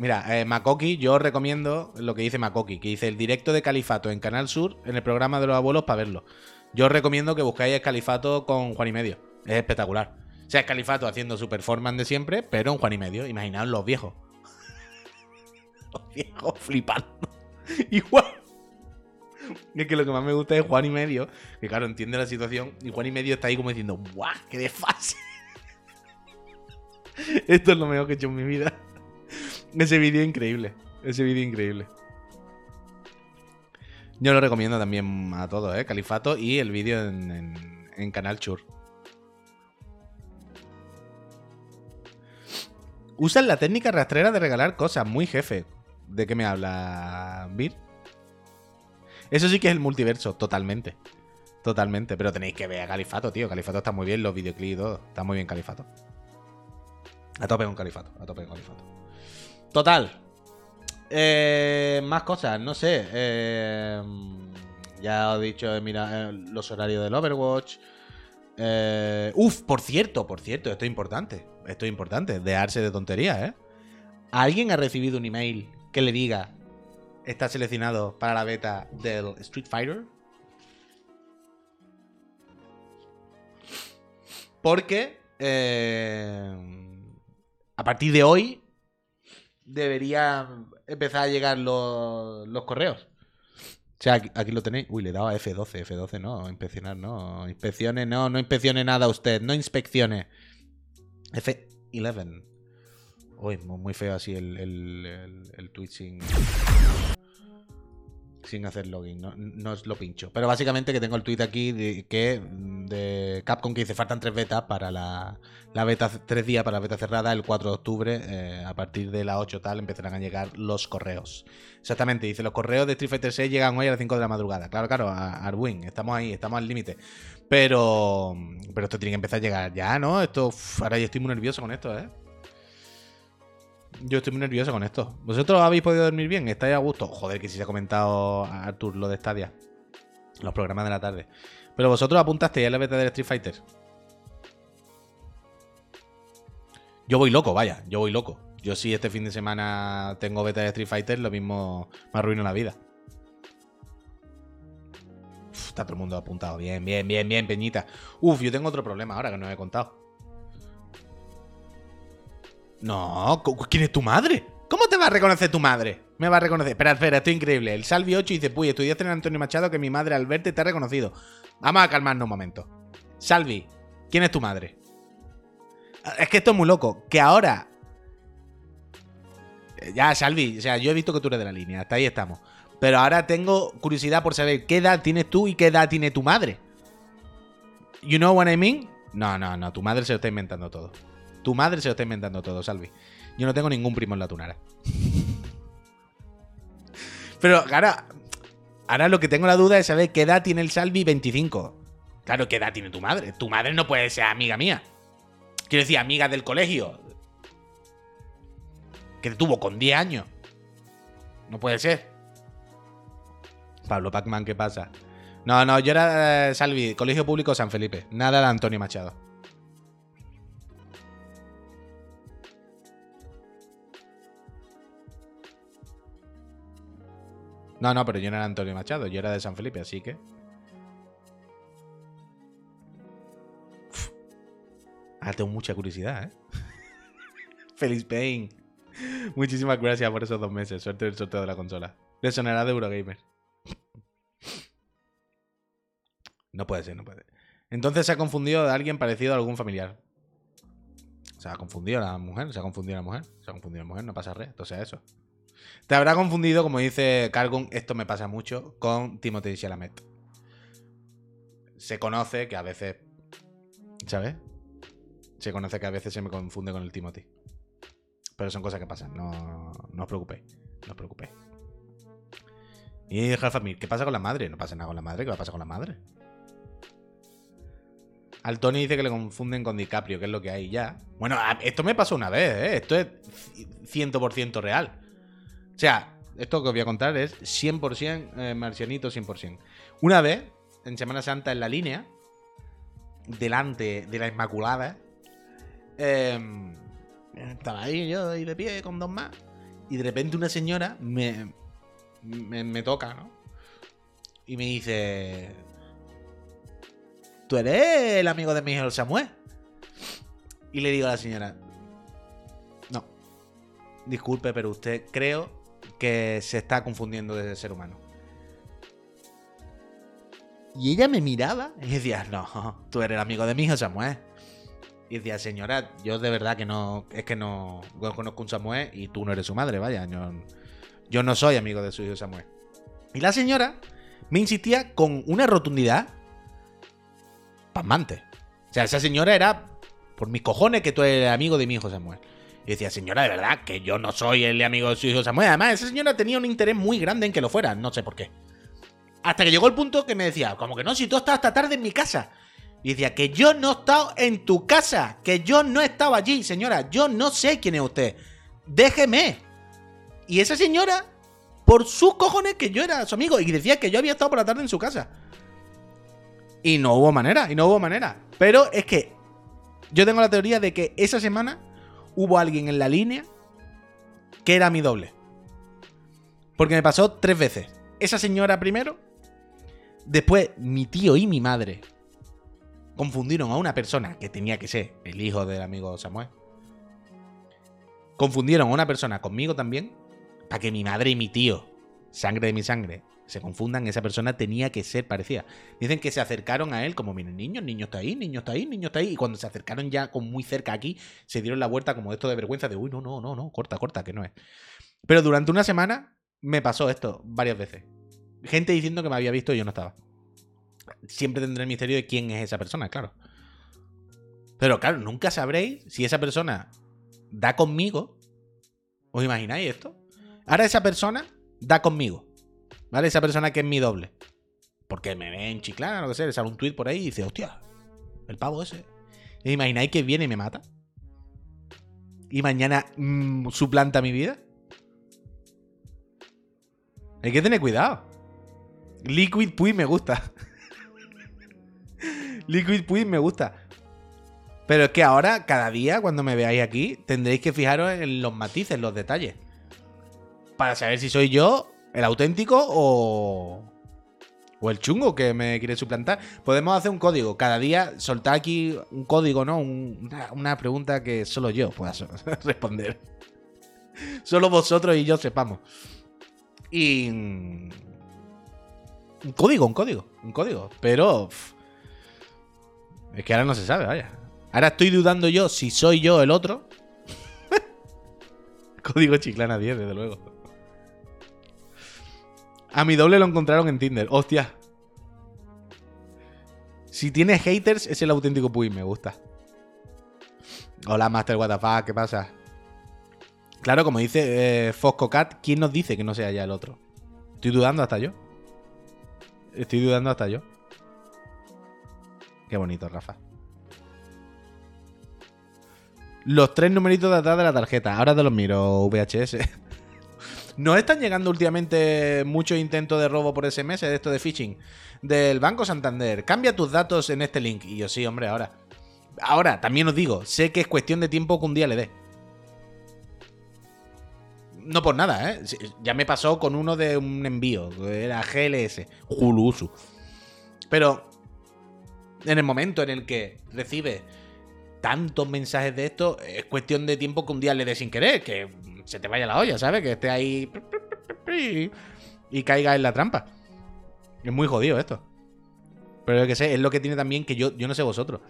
Mira, eh, Makoki, yo recomiendo lo que dice Makoki, que dice el directo de Califato en Canal Sur, en el programa de los abuelos, para verlo. Yo recomiendo que buscáis Califato con Juan y Medio. Es espectacular. O sea, es Califato haciendo su performance de siempre, pero en Juan y Medio. Imaginaos los viejos. los viejos flipando. Igual. Es que lo que más me gusta es Juan y Medio, que claro, entiende la situación, y Juan y Medio está ahí como diciendo, ¡guau! ¡Qué desfase! Esto es lo mejor que he hecho en mi vida. Ese vídeo increíble. Ese vídeo increíble. Yo lo recomiendo también a todos, ¿eh? Califato y el vídeo en, Canal Chur. Usan la técnica rastrera de regalar cosas, muy jefe. ¿De qué me habla, Vir? Eso sí que es el multiverso, totalmente. Totalmente. Pero tenéis que ver a Califato, tío. Califato está muy bien, los videoclips y todo. Está muy bien Califato. A tope con Califato. A tope con Califato. Total. Eh, más cosas, no sé. Eh, ya he dicho, mira, eh, los horarios del Overwatch. uf, por cierto, por cierto, esto es importante. Esto es importante. Dejarse de tonterías, ¿eh? ¿Alguien ha recibido un email que le diga está seleccionado para la beta del Street Fighter. Porque a partir de hoy debería empezar a llegar los, correos. O sea, aquí, lo tenéis. Uy, le he dado a F12, F12 no, inspeccionar no. Inspecciones no, no inspeccione nada usted, no inspeccione. F11. Uy, muy feo así el, el, el, twitching sin hacer login, no, no os lo pincho. Pero básicamente que tengo el tweet aquí de, que de Capcom que dice faltan tres betas para la, la beta, tres días para la beta cerrada, el 4 de octubre, eh, a partir de las 8 tal, empezarán a llegar los correos. Exactamente, dice, los correos de Street Fighter 6 llegan hoy a las 5 de la madrugada. Claro, claro, a Arwin, estamos ahí, estamos al límite. Pero, pero esto tiene que empezar a llegar ya, ¿no? Esto, ahora yo estoy muy nervioso con esto, ¿eh? Yo estoy muy nervioso con esto. ¿Vosotros habéis podido dormir bien? ¿Estáis a gusto? Joder, que si se ha comentado a Artur lo de Stadia. Los programas de la tarde. Pero vosotros apuntasteis a la beta del Street Fighter. Yo voy loco, vaya. Yo voy loco. Yo si este fin de semana tengo beta de Street Fighter, lo mismo me arruino la vida. está todo el mundo apuntado. Bien, bien, bien, bien, Peñita. Uf, yo tengo otro problema ahora que no os he contado. No, ¿quién es tu madre? ¿Cómo te va a reconocer tu madre? Me va a reconocer. Espera, espera, esto es increíble. El Salvi 8 dice, puy, estudiaste en Antonio Machado que mi madre al verte te ha reconocido. Vamos a calmarnos un momento. Salvi, ¿quién es tu madre? Es que esto es muy loco. Que ahora. Ya, Salvi, o sea, yo he visto que tú eres de la línea, hasta ahí estamos. Pero ahora tengo curiosidad por saber qué edad tienes tú y qué edad tiene tu madre. You know what I mean? No, no, no, tu madre se lo está inventando todo. Tu madre se lo está inventando todo, Salvi. Yo no tengo ningún primo en la tunara. Pero ahora, ahora lo que tengo la duda es saber qué edad tiene el Salvi 25. Claro, ¿qué edad tiene tu madre? Tu madre no puede ser amiga mía. Quiero decir, amiga del colegio. Que te tuvo con 10 años. No puede ser. Pablo Pacman, ¿qué pasa? No, no, yo era eh, Salvi, Colegio Público San Felipe. Nada de Antonio Machado. No, no, pero yo no era Antonio Machado, yo era de San Felipe, así que. Ah, tengo mucha curiosidad, ¿eh? Feliz Pain. Muchísimas gracias por esos dos meses. Suerte del sorteo de la consola. Le sonará de Eurogamer. No puede ser, no puede. Entonces se ha confundido de alguien parecido a algún familiar. Se ha confundido la mujer, se ha confundido la mujer, se ha confundido la mujer, no pasa re, entonces eso. Te habrá confundido, como dice Cargon, esto me pasa mucho, con Timothy Chalamet. Se conoce que a veces. ¿Sabes? Se conoce que a veces se me confunde con el Timothy. Pero son cosas que pasan, no, no os preocupéis. No os preocupéis. Y Famir, ¿qué pasa con la madre? No pasa nada con la madre, ¿qué va a pasar con la madre? Al Tony dice que le confunden con DiCaprio, que es lo que hay ya. Bueno, esto me pasó una vez, ¿eh? Esto es 100% real. O sea, esto que os voy a contar es 100% eh, marcianito, 100%. Una vez, en Semana Santa, en la línea, delante de la Inmaculada, em, estaba ahí yo ahí de pie con dos más, y de repente una señora me, me, me toca, ¿no? Y me dice, ¿tú eres el amigo de mi hijo Samuel? Y le digo a la señora, no, disculpe, pero usted creo que se está confundiendo desde ser humano. Y ella me miraba y decía, no, tú eres el amigo de mi hijo Samuel. Y decía, señora, yo de verdad que no, es que no, conozco un Samuel y tú no eres su madre, vaya, yo, yo no soy amigo de su hijo Samuel. Y la señora me insistía con una rotundidad pasmante. O sea, esa señora era por mis cojones que tú eres amigo de mi hijo Samuel. Y decía, señora, de verdad, que yo no soy el amigo de su hijo Samuel. Además, esa señora tenía un interés muy grande en que lo fuera, no sé por qué. Hasta que llegó el punto que me decía, como que no, si tú estás hasta tarde en mi casa. Y decía, que yo no he estado en tu casa, que yo no he estado allí, señora, yo no sé quién es usted. Déjeme. Y esa señora, por sus cojones, que yo era su amigo, y decía que yo había estado por la tarde en su casa. Y no hubo manera, y no hubo manera. Pero es que yo tengo la teoría de que esa semana hubo alguien en la línea que era mi doble. Porque me pasó tres veces. Esa señora primero, después mi tío y mi madre confundieron a una persona que tenía que ser el hijo del amigo Samuel. Confundieron a una persona conmigo también, para que mi madre y mi tío, sangre de mi sangre, se confundan, esa persona tenía que ser parecida. Dicen que se acercaron a él como, miren, niño, niño está ahí, niño está ahí, niño está ahí. Y cuando se acercaron ya con muy cerca aquí, se dieron la vuelta como esto de vergüenza de, uy, no, no, no, no, corta, corta, que no es. Pero durante una semana me pasó esto varias veces. Gente diciendo que me había visto y yo no estaba. Siempre tendré el misterio de quién es esa persona, claro. Pero claro, nunca sabréis si esa persona da conmigo. ¿Os imagináis esto? Ahora esa persona da conmigo. ¿Vale? Esa persona que es mi doble. Porque me ve en Chiclana, lo que sea, le sale un tweet por ahí y dice, hostia, el pavo ese. ¿Y imagináis que viene y me mata? ¿Y mañana mmm, suplanta mi vida? Hay que tener cuidado. Liquid Puy me gusta. Liquid Puy me gusta. Pero es que ahora, cada día, cuando me veáis aquí, tendréis que fijaros en los matices, los detalles. Para saber si soy yo ¿El auténtico o, o el chungo que me quiere suplantar? Podemos hacer un código. Cada día soltar aquí un código, ¿no? una, pregunta que solo yo pueda responder. Solo vosotros y yo sepamos. Y... Un código, un código, un código. Pero. es que ahora no se sabe, vaya. Ahora estoy dudando yo si soy yo el otro. código Chiclana 10, desde luego. A mi doble lo encontraron en Tinder. Hostia. Si tiene haters, es el auténtico Puy, me gusta. Hola, Master WTF, ¿qué pasa? Claro, como dice eh, Fosco Cat, ¿quién nos dice que no sea ya el otro? Estoy dudando hasta yo. Estoy dudando hasta yo. Qué bonito, Rafa. Los tres numeritos de atrás de la tarjeta. Ahora te los miro, VHS. ¿Nos están llegando últimamente muchos intentos de robo por SMS de esto de phishing? Del Banco Santander. Cambia tus datos en este link. Y yo, sí, hombre, ahora. Ahora, también os digo, sé que es cuestión de tiempo que un día le dé. No por nada, ¿eh? Ya me pasó con uno de un envío. Era GLS. Julusu. Pero en el momento en el que recibe tantos mensajes de esto, es cuestión de tiempo que un día le dé sin querer, que se te vaya la olla, ¿sabes? Que esté ahí y caiga en la trampa. Es muy jodido esto. Pero lo que sé, es lo que tiene también que yo, yo no sé vosotros.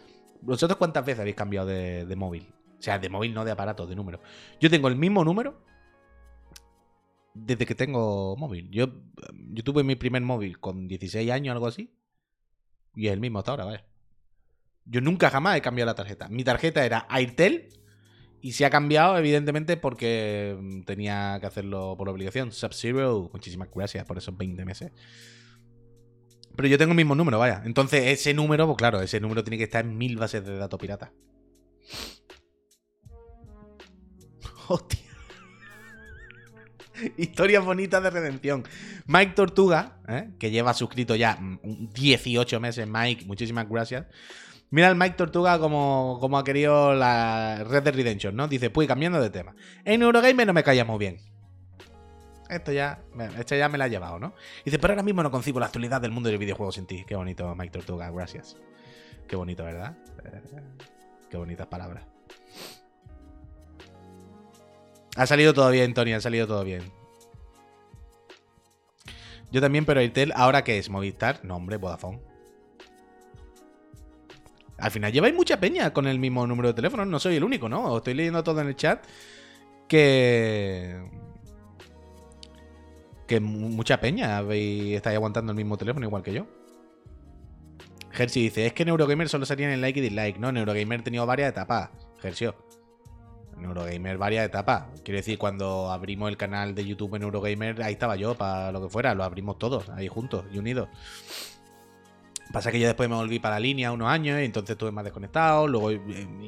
¿Vosotros cuántas veces habéis cambiado de, móvil? O sea, de móvil, no de aparato, de número. Yo tengo el mismo número desde que tengo móvil. Yo, yo tuve mi primer móvil con 16 años, algo así. Y es el mismo hasta ahora, vaya. Yo nunca jamás he cambiado la tarjeta. Mi tarjeta era Airtel y se ha cambiado, evidentemente, porque mm, tenía que hacerlo por obligación. Sub-Zero, muchísimas gracias por esos 20 meses. Pero yo tengo el mismo número, vaya. Entonces, ese número, pues claro, ese número tiene que estar en mil bases de datos pirata. Hostia. Historias bonitas de redención. Mike Tortuga, ¿eh? que lleva suscrito ya 18 meses, Mike, muchísimas gracias. Mira al Mike Tortuga como, como ha querido la Red de Redemption, ¿no? Dice, pues cambiando de tema. En Eurogamer no me calla muy bien. Esto ya, esto ya me la ha llevado, ¿no? Dice, pero ahora mismo no concibo la actualidad del mundo del videojuego sin ti. Qué bonito, Mike Tortuga, gracias. Qué bonito, ¿verdad? Eh, qué bonitas palabras. Ha salido todo bien, Tony, ha salido todo bien. Yo también, pero Airtel, ¿ahora qué es? ¿Movistar? No, hombre, Vodafone. Al final lleváis mucha peña con el mismo número de teléfono. No soy el único, ¿no? estoy leyendo todo en el chat que. Que mucha peña habéis, estáis aguantando el mismo teléfono igual que yo. Jersey dice: Es que Neurogamer solo salía en like y dislike. No, Neurogamer ha tenido varias etapas. Gersio. Neurogamer varias etapas. Quiero decir, cuando abrimos el canal de YouTube en Neurogamer, ahí estaba yo, para lo que fuera. Lo abrimos todos, ahí juntos y unidos. Pasa que yo después me volví para la línea unos años y entonces estuve más desconectado. Luego eh,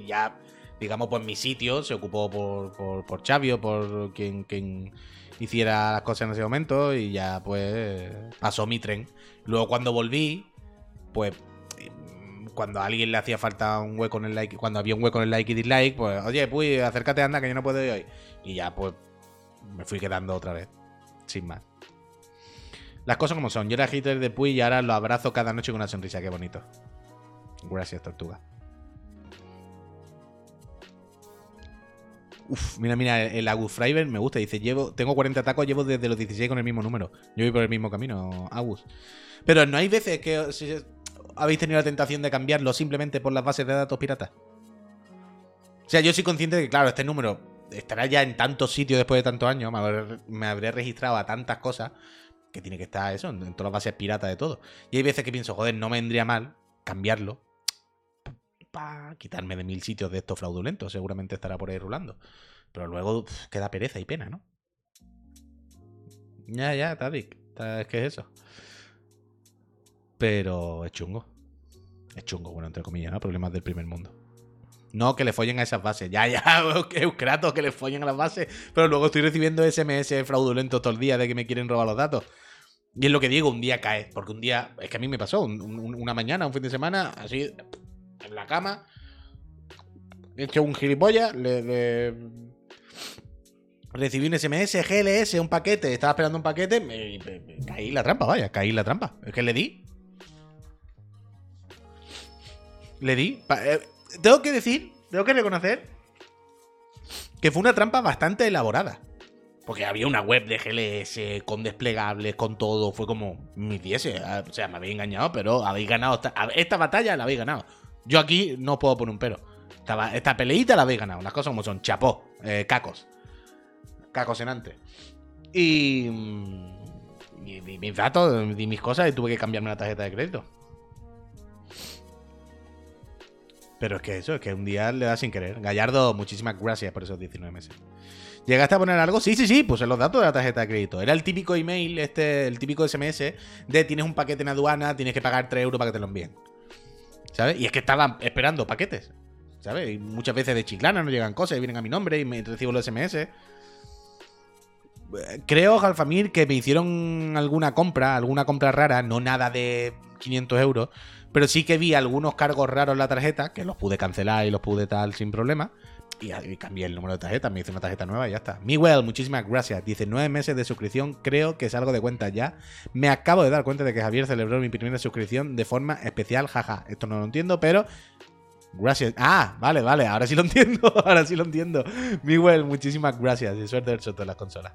ya, digamos, pues mi sitio se ocupó por, por, por Xavi por quien, quien hiciera las cosas en ese momento y ya pues pasó mi tren. Luego cuando volví, pues cuando a alguien le hacía falta un hueco en el like, cuando había un hueco en el like y dislike, pues, oye, pues acércate, anda, que yo no puedo ir hoy. Y ya, pues, me fui quedando otra vez, sin más. Las cosas como son. Yo era hater de Puy y ahora lo abrazo cada noche con una sonrisa. Qué bonito. Gracias, tortuga. Uf, mira, mira, el Agus Freiber me gusta. Dice, llevo, tengo 40 tacos, llevo desde los 16 con el mismo número. Yo voy por el mismo camino, Agus. Pero no hay veces que habéis tenido la tentación de cambiarlo simplemente por las bases de datos piratas. O sea, yo soy consciente de que, claro, este número estará ya en tantos sitios después de tantos años. Me habré, registrado a tantas cosas que tiene que estar eso, en, todas las bases piratas de todo. Y hay veces que pienso, joder, no me vendría mal cambiarlo para quitarme de mil sitios de estos fraudulentos. Seguramente estará por ahí rulando. Pero luego queda pereza y pena, ¿no? Ya, ya, Tadik. Es que es eso. Pero es chungo. Es chungo, bueno, entre comillas, ¿no? Problemas del primer mundo. No que le follen a esas bases. Ya, ya, Euskratos, que le follen a las bases. Pero luego estoy recibiendo SMS fraudulentos todo el día de que me quieren robar los datos. Y es lo que digo, un día cae. Porque un día, es que a mí me pasó, una mañana, un fin de semana, así, en la cama. He hecho un gilipollas, le, recibí un SMS, GLS, un paquete, estaba esperando un paquete, me, caí la trampa, vaya, caí la trampa. Es que le di, Le di. Eh, tengo que decir, tengo que reconocer que fue una trampa bastante elaborada. Porque había una web de GLS con desplegables, con todo. Fue como, mi diese. Ah, o sea, me habéis engañado, pero habéis ganado. Esta, batalla la habéis ganado. Yo aquí no puedo poner un pero. Esta, esta peleita la habéis ganado. Las cosas como son. Chapó. Eh, cacos. Cacos en antes. Y, y, y mis datos, y mis cosas, y tuve que cambiarme la tarjeta de crédito. Pero es que eso, es que un día le da sin querer. Gallardo, muchísimas gracias por esos 19 meses. ¿Llegaste a poner algo? Sí, sí, sí, puse los datos de la tarjeta de crédito. Era el típico email, este, el típico SMS de tienes un paquete en aduana, tienes que pagar 3 euros para que te lo envíen. ¿Sabes? Y es que estaban esperando paquetes. ¿Sabes? Y muchas veces de chiclana no llegan cosas y vienen a mi nombre y me recibo los SMS. Creo, Alfamir, que me hicieron alguna compra, alguna compra rara, no nada de 500 euros, pero sí que vi algunos cargos raros en la tarjeta, que los pude cancelar y los pude tal sin problema. Y, cambié el número de tarjeta, me hice una tarjeta nueva y ya está. Miguel, muchísimas gracias. Dice, nueve meses de suscripción, creo que salgo de cuenta ya. Me acabo de dar cuenta de que Javier celebró mi primera suscripción de forma especial, jaja. Esto no lo entiendo, pero... Gracias. Ah, vale, vale, ahora sí lo entiendo, ahora sí lo entiendo. Miguel, muchísimas gracias y suerte del soto de las consolas.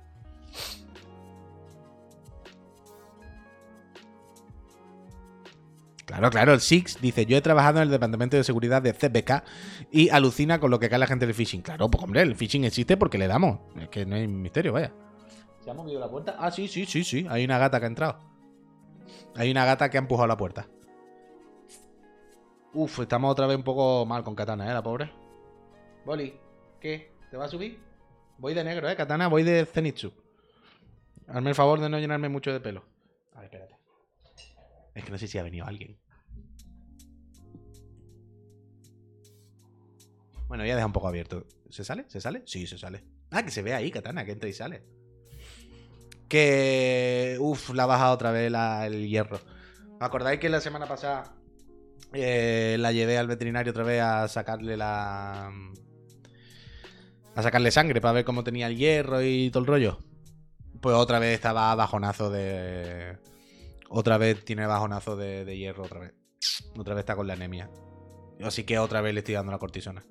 Claro, claro, el Six dice, yo he trabajado en el departamento de seguridad de CBK y alucina con lo que cae la gente del phishing. Claro, pues hombre, el phishing existe porque le damos. Es que no hay misterio, vaya. ¿Se ha movido la puerta? Ah, sí, sí, sí, sí. Hay una gata que ha entrado. Hay una gata que ha empujado la puerta. Uf, estamos otra vez un poco mal con Katana, ¿eh? La pobre. Boli, ¿qué? ¿Te va a subir? Voy de negro, ¿eh? Katana, voy de Zenitsu. Hazme el favor de no llenarme mucho de pelo. Es que no sé si ha venido alguien. Bueno, ya deja un poco abierto. ¿Se sale? ¿Se sale? Sí, se sale. Ah, que se ve ahí, Katana, que entra y sale. Que. Uf, la ha bajado otra vez el hierro. ¿Me acordáis que la semana pasada eh, la llevé al veterinario otra vez a sacarle la. a sacarle sangre para ver cómo tenía el hierro y todo el rollo? Pues otra vez estaba bajonazo de otra vez tiene bajonazo de, hierro, otra vez. Otra vez está con la anemia. Así que otra vez le estoy dando la cortisona.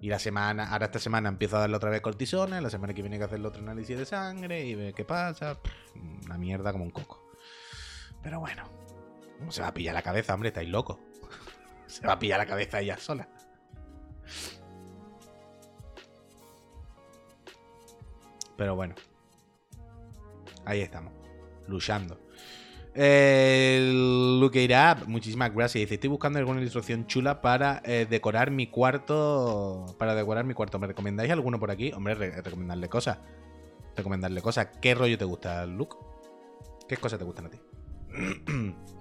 Y la semana, ahora esta semana empiezo a darle otra vez cortisona, la semana que viene hay que hacerle otro análisis de sangre y ver qué pasa. una mierda como un coco. Pero bueno, ¿cómo se va a pillar la cabeza, hombre? Estáis locos. se va a pillar la cabeza ella sola. Pero bueno. Ahí estamos. Luchando. El Luke irá, muchísimas gracias. Dice, estoy buscando alguna ilustración chula para eh, decorar mi cuarto. Para decorar mi cuarto. ¿Me recomendáis alguno por aquí? Hombre, recomendarle cosas. Recomendarle cosas. ¿Qué rollo te gusta, Luke? ¿Qué cosas te gustan a ti?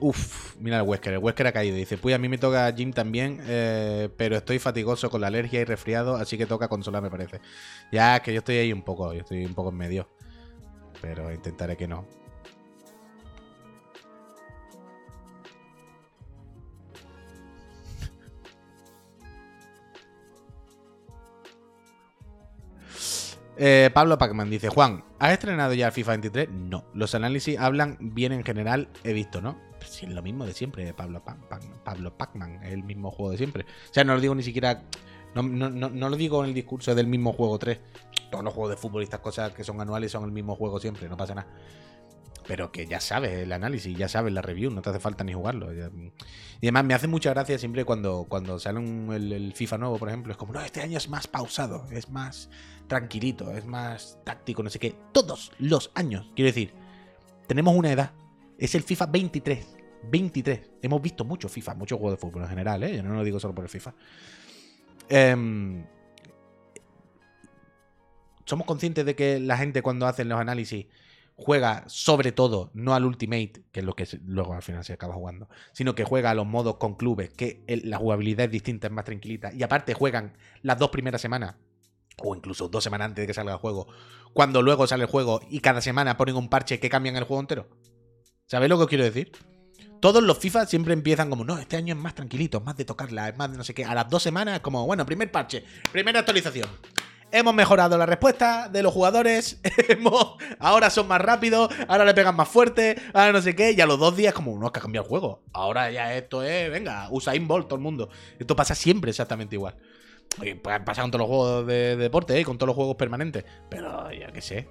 Uf, mira el Wesker, el Wesker ha caído. Dice, pues a mí me toca Jim también, eh, pero estoy fatigoso con la alergia y resfriado, así que toca consolar, me parece. Ya, que yo estoy ahí un poco, yo estoy un poco en medio. Pero intentaré que no. Eh, Pablo Pacman dice, Juan, ¿has estrenado ya el FIFA 23? No. Los análisis hablan bien en general, he visto, ¿no? Es lo mismo de siempre, Pablo, Pablo Pacman, es el mismo juego de siempre. O sea, no lo digo ni siquiera. No, lo digo en el discurso del mismo juego 3. Todos los juegos de fútbol y estas cosas que son anuales son el mismo juego siempre, no pasa nada. Pero que ya sabes el análisis, ya sabes la review, no te hace falta ni jugarlo. Y además me hace mucha gracia siempre cuando, cuando sale el, el, FIFA nuevo, por ejemplo, es como, no, este año es más pausado, es más tranquilito, es más táctico, no sé qué. Todos los años, quiero decir, tenemos una edad. Es el FIFA 23. 23. Hemos visto mucho FIFA, muchos juegos de fútbol en general, ¿eh? Yo no lo digo solo por el FIFA. Em, somos conscientes de que la gente cuando hacen los análisis juega sobre todo, no al Ultimate, que es lo que luego al final se acaba jugando, sino que juega a los modos con clubes, que la jugabilidad es distinta, es más tranquilita, y aparte juegan las dos primeras semanas, o incluso dos semanas antes de que salga el juego, cuando luego sale el juego y cada semana ponen un parche que cambian el juego entero. ¿Sabéis lo que os quiero decir? Todos los FIFA siempre empiezan como, no, este año es más tranquilito, más de tocarla, es más de no sé qué. A las dos semanas es como, bueno, primer parche, primera actualización. Hemos mejorado la respuesta de los jugadores. ahora son más rápidos. Ahora le pegan más fuerte. Ahora no sé qué. Y a los dos días, como uno que ha cambiado el juego. Ahora ya esto es. Venga, usa Ball todo el mundo. Esto pasa siempre exactamente igual. Oye, pasa con todos los juegos de, deporte, ¿eh? con todos los juegos permanentes. Pero ya que sé.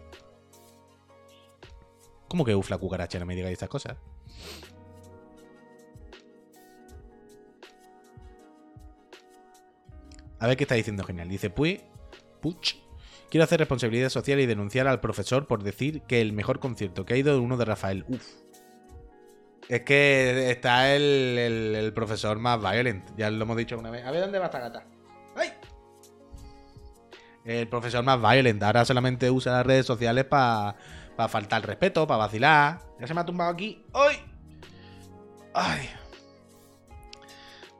¿Cómo que uf la cucaracha? No me digáis estas cosas. A ver qué está diciendo genial. Dice, pues, puch. Quiero hacer responsabilidad social y denunciar al profesor por decir que el mejor concierto que ha ido es uno de Rafael. Uf. Es que está el, profesor más violent. Ya lo hemos dicho una vez. A ver dónde va esta gata. ¡Ay! El profesor más violent. Ahora solamente usa las redes sociales para faltar el respeto, para vacilar. Ya se me ha tumbado aquí. ¡Ay! ¡Ay!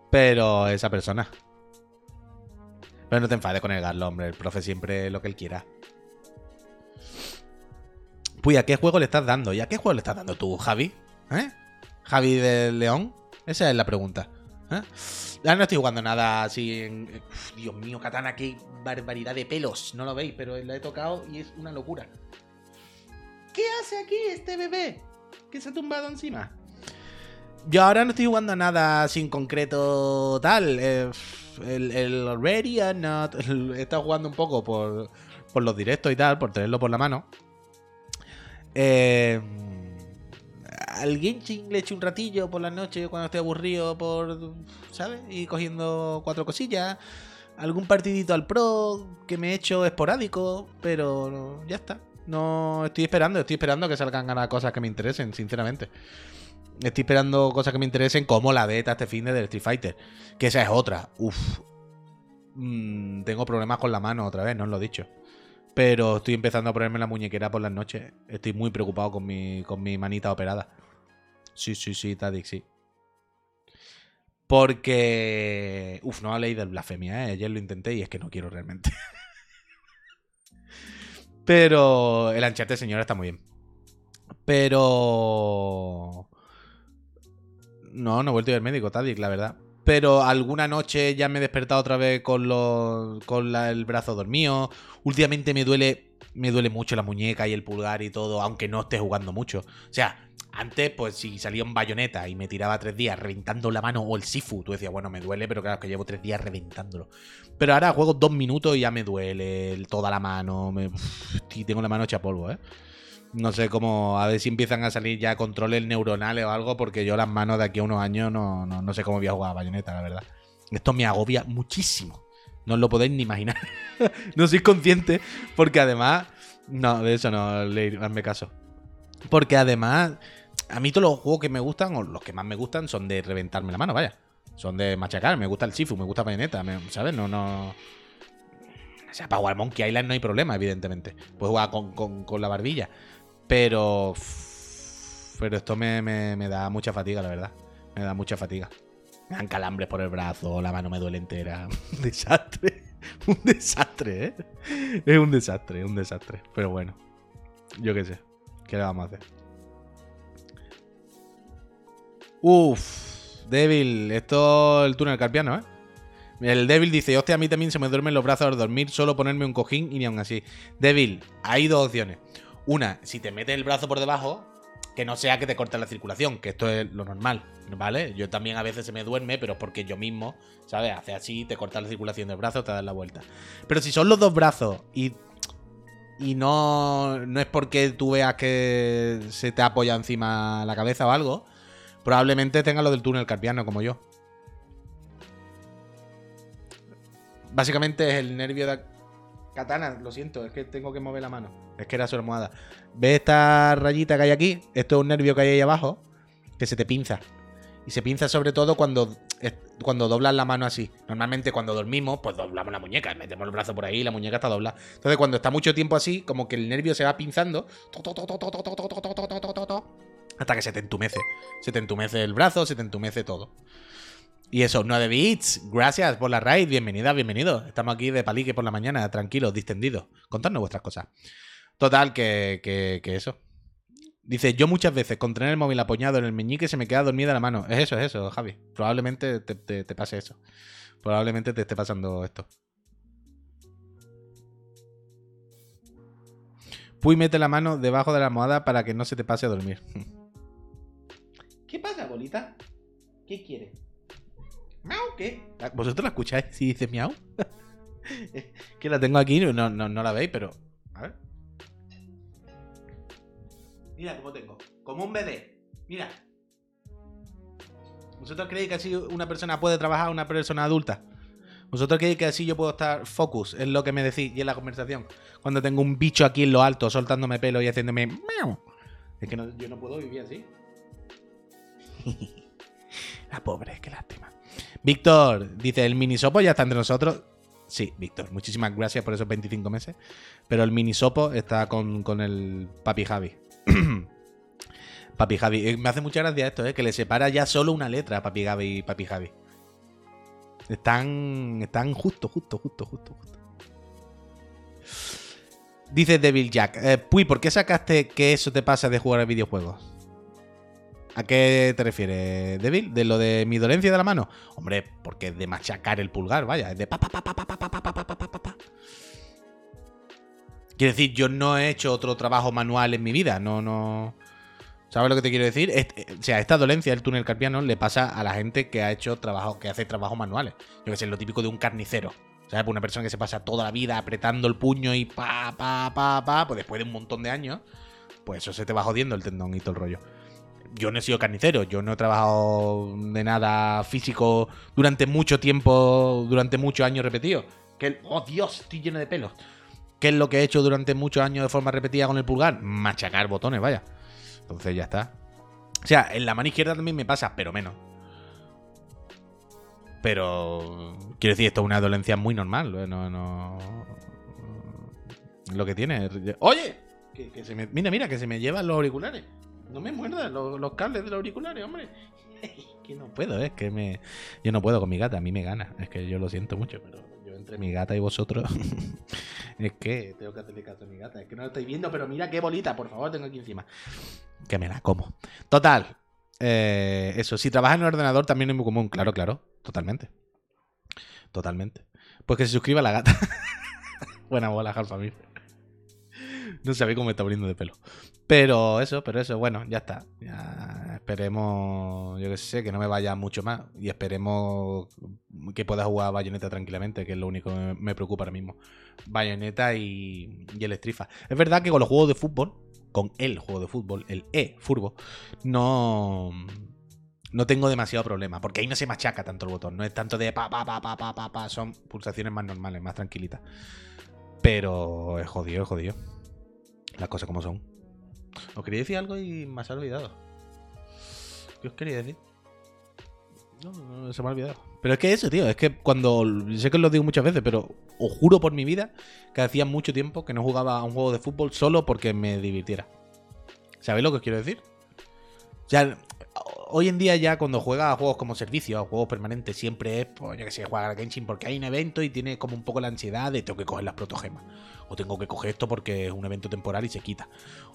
Pero esa persona pero no te enfades con el Garlo, hombre. El profe siempre lo que él quiera. Pues, ¿a qué juego le estás dando? ¿Y a qué juego le estás dando tú, Javi? ¿Eh? ¿Javi del León? Esa es la pregunta. ¿Eh? Ya no estoy jugando nada así en... Dios mío, Katana, qué barbaridad de pelos. No lo veis, pero la he tocado y es una locura. ¿Qué hace aquí este bebé? ¿Qué se ha tumbado encima? Yo ahora no estoy jugando nada sin concreto tal. Eh, el, el Ready or Not. He estado jugando un poco por, por los directos y tal, por tenerlo por la mano. Eh, al Genshin le eché un ratillo por la noche cuando estoy aburrido por, ¿sabes? Y cogiendo cuatro cosillas. Algún partidito al Pro que me he hecho esporádico, pero ya está. No estoy esperando, estoy esperando que salgan ganas cosas que me interesen, sinceramente. Estoy esperando cosas que me interesen, como la beta este fin de del Street Fighter. Que esa es otra. Uf. Mm, tengo problemas con la mano otra vez, no os lo he dicho. Pero estoy empezando a ponerme la muñequera por las noches. Estoy muy preocupado con mi, con mi manita operada. Sí, sí, sí, Tadik, sí. Porque. Uf, no leído del blasfemia, ¿eh? Ayer lo intenté y es que no quiero realmente. Pero el ancharte, señora, está muy bien. Pero. No, no he vuelto a ir al médico, Tadik, la verdad. Pero alguna noche ya me he despertado otra vez con, con el brazo dormido. Últimamente me duele, me duele mucho la muñeca y el pulgar y todo, aunque no esté jugando mucho. O sea, antes, pues si salía un bayoneta y me tiraba tres días reventando la mano o el Sifu, tú decías, bueno, me duele, pero claro, que llevo tres días reventándolo. Pero ahora juego dos minutos y ya me duele toda la mano. Me, tengo la mano hecha polvo, ¿eh? No sé cómo, a ver si empiezan a salir ya controles neuronales o algo, porque yo las manos de aquí a unos años no, no, sé cómo voy a jugar a bayoneta, la verdad. Esto me agobia muchísimo. No os lo podéis ni imaginar. no sois consciente, porque además. No, de eso no, hazme caso. Porque además, a mí todos los juegos que me gustan, o los que más me gustan, son de reventarme la mano, vaya. Son de machacar. Me gusta el Shifu, me gusta Bayonetta, ¿sabes? No, no. O sea, para jugar Monkey Island no hay problema, evidentemente. Puedes jugar con, con la barbilla. Pero. Pero esto me, da mucha fatiga, la verdad. Me da mucha fatiga. Me dan calambres por el brazo, la mano me duele entera. Un desastre. Un desastre, ¿eh? Es un desastre, un desastre. Pero bueno. Yo qué sé. ¿Qué le vamos a hacer? Uf. Débil. Esto el túnel carpiano, ¿eh? El débil dice, hostia, a mí también se me duermen los brazos al dormir, solo ponerme un cojín y ni aún así. Débil, hay dos opciones. Una, si te metes el brazo por debajo, que no sea que te corte la circulación, que esto es lo normal, ¿vale? Yo también a veces se me duerme, pero es porque yo mismo, ¿sabes? Hace así, te corta la circulación del brazo, te das la vuelta. Pero si son los dos brazos y. Y no, no es porque tú veas que se te apoya encima la cabeza o algo, probablemente tenga lo del túnel carpiano como yo. Básicamente es el nervio de Katana, lo siento, es que tengo que mover la mano. Es que era su almohada. ¿Ves esta rayita que hay aquí? Esto es un nervio que hay ahí abajo que se te pinza. Y se pinza sobre todo cuando, cuando doblas la mano así. Normalmente cuando dormimos, pues doblamos la muñeca, metemos el brazo por ahí y la muñeca está doblada. Entonces cuando está mucho tiempo así, como que el nervio se va pinzando hasta que se te entumece. Se te entumece el brazo, se te entumece todo. Y eso, 9 bits, gracias por la raid, bienvenida, bienvenido. Estamos aquí de palique por la mañana, tranquilos, distendidos. Contadnos vuestras cosas. Total, que, que, eso. Dice, yo muchas veces con tener el móvil apoyado en el meñique se me queda dormida la mano. Es eso, es eso, Javi. Probablemente te, te, te pase eso. Probablemente te esté pasando esto. Puy mete la mano debajo de la almohada para que no se te pase a dormir. ¿Qué pasa, bolita? ¿Qué quiere? ¿Miau? ¿Qué? ¿Vosotros la escucháis si dice miau? que la tengo aquí, no, no, no la veis, pero. A ver. Mira cómo tengo. Como un bebé. Mira. ¿Vosotros creéis que así una persona puede trabajar, una persona adulta? ¿Vosotros creéis que así yo puedo estar focus en lo que me decís y en la conversación? Cuando tengo un bicho aquí en lo alto soltándome pelo y haciéndome... Es que yo no puedo vivir así. la pobre, qué lástima. Víctor dice, ¿el minisopo ya está entre nosotros? Sí, Víctor, muchísimas gracias por esos 25 meses. Pero el minisopo está con, con el papi Javi. papi Javi. Eh, me hace mucha gracia esto, ¿eh? Que le separa ya solo una letra a papi Javi y papi Javi. Están. Están justo, justo, justo, justo, justo. Dice Devil Jack. Eh, Puy, ¿por qué sacaste que eso te pasa de jugar a videojuegos? ¿A qué te refieres, Devil? ¿De lo de mi dolencia de la mano? Hombre, porque es de machacar el pulgar, vaya, es de pa pa pa pa pa pa pa pa pa pa pa Quiero decir, yo no he hecho otro trabajo manual en mi vida, no, no. ¿Sabes lo que te quiero decir? o sea, esta dolencia del túnel carpiano le pasa a la gente que ha hecho trabajo, que hace trabajos manuales. Yo que sé, lo típico de un carnicero. ¿Sabes? Pues una persona que se pasa toda la vida apretando el puño y pa, pa, pa, pa, pues después de un montón de años, pues eso se te va jodiendo el tendón y todo el rollo. Yo no he sido carnicero, yo no he trabajado de nada físico durante mucho tiempo, durante muchos años repetidos. Oh Dios, estoy lleno de pelos. ¿Qué es lo que he hecho durante muchos años de forma repetida con el pulgar? Machacar botones, vaya. Entonces ya está. O sea, en la mano izquierda también me pasa, pero menos. Pero. Quiero decir, esto es una dolencia muy normal. ¿eh? No, no. Lo que tiene. ¡Oye! Que, se me, mira, mira, que se me llevan los auriculares. No me muerdan los, los cables de los auriculares, hombre. que no puedo, es que me. Yo no puedo con mi gata, a mí me gana. Es que yo lo siento mucho, pero yo entre mi gata y vosotros. es que tengo que hacerle caso a mi gata. Es que no lo estoy viendo, pero mira qué bolita, por favor, tengo aquí encima que me la como. Total. Eh, eso, si trabajas en el ordenador también es muy común. Claro, claro. Totalmente. Totalmente. Pues que se suscriba la gata. Buena bola, Jalfamir. No sabéis cómo me está poniendo de pelo. Pero eso, pero eso, bueno, ya está. Esperemos, yo que sé, que no me vaya mucho más. Y esperemos que pueda jugar Bayonetta tranquilamente, que es lo único que me preocupa ahora mismo. Bayonetta y, el Strifa. Es verdad que con los juegos de fútbol con el juego de fútbol, el e-furbo, no, no tengo demasiado problema, porque ahí no se machaca tanto el botón, no es tanto de pa, pa, pa, pa, pa, pa, pa, son pulsaciones más normales, más tranquilitas. Pero es jodido, es jodido. Las cosas como son. Os quería decir algo y me has olvidado. ¿Qué os quería decir? No, no, se me ha olvidado. Pero es que eso, tío, es que cuando. Sé que os lo digo muchas veces, pero os juro por mi vida que hacía mucho tiempo que no jugaba a un juego de fútbol solo porque me divirtiera. ¿Sabéis lo que os quiero decir? O sea, hoy en día ya cuando juega a juegos como servicio, a juegos permanentes, siempre es, pues yo que sé, jugar a Genshin porque hay un evento y tiene como un poco la ansiedad de tengo que coger las protogemas. O tengo que coger esto porque es un evento temporal y se quita.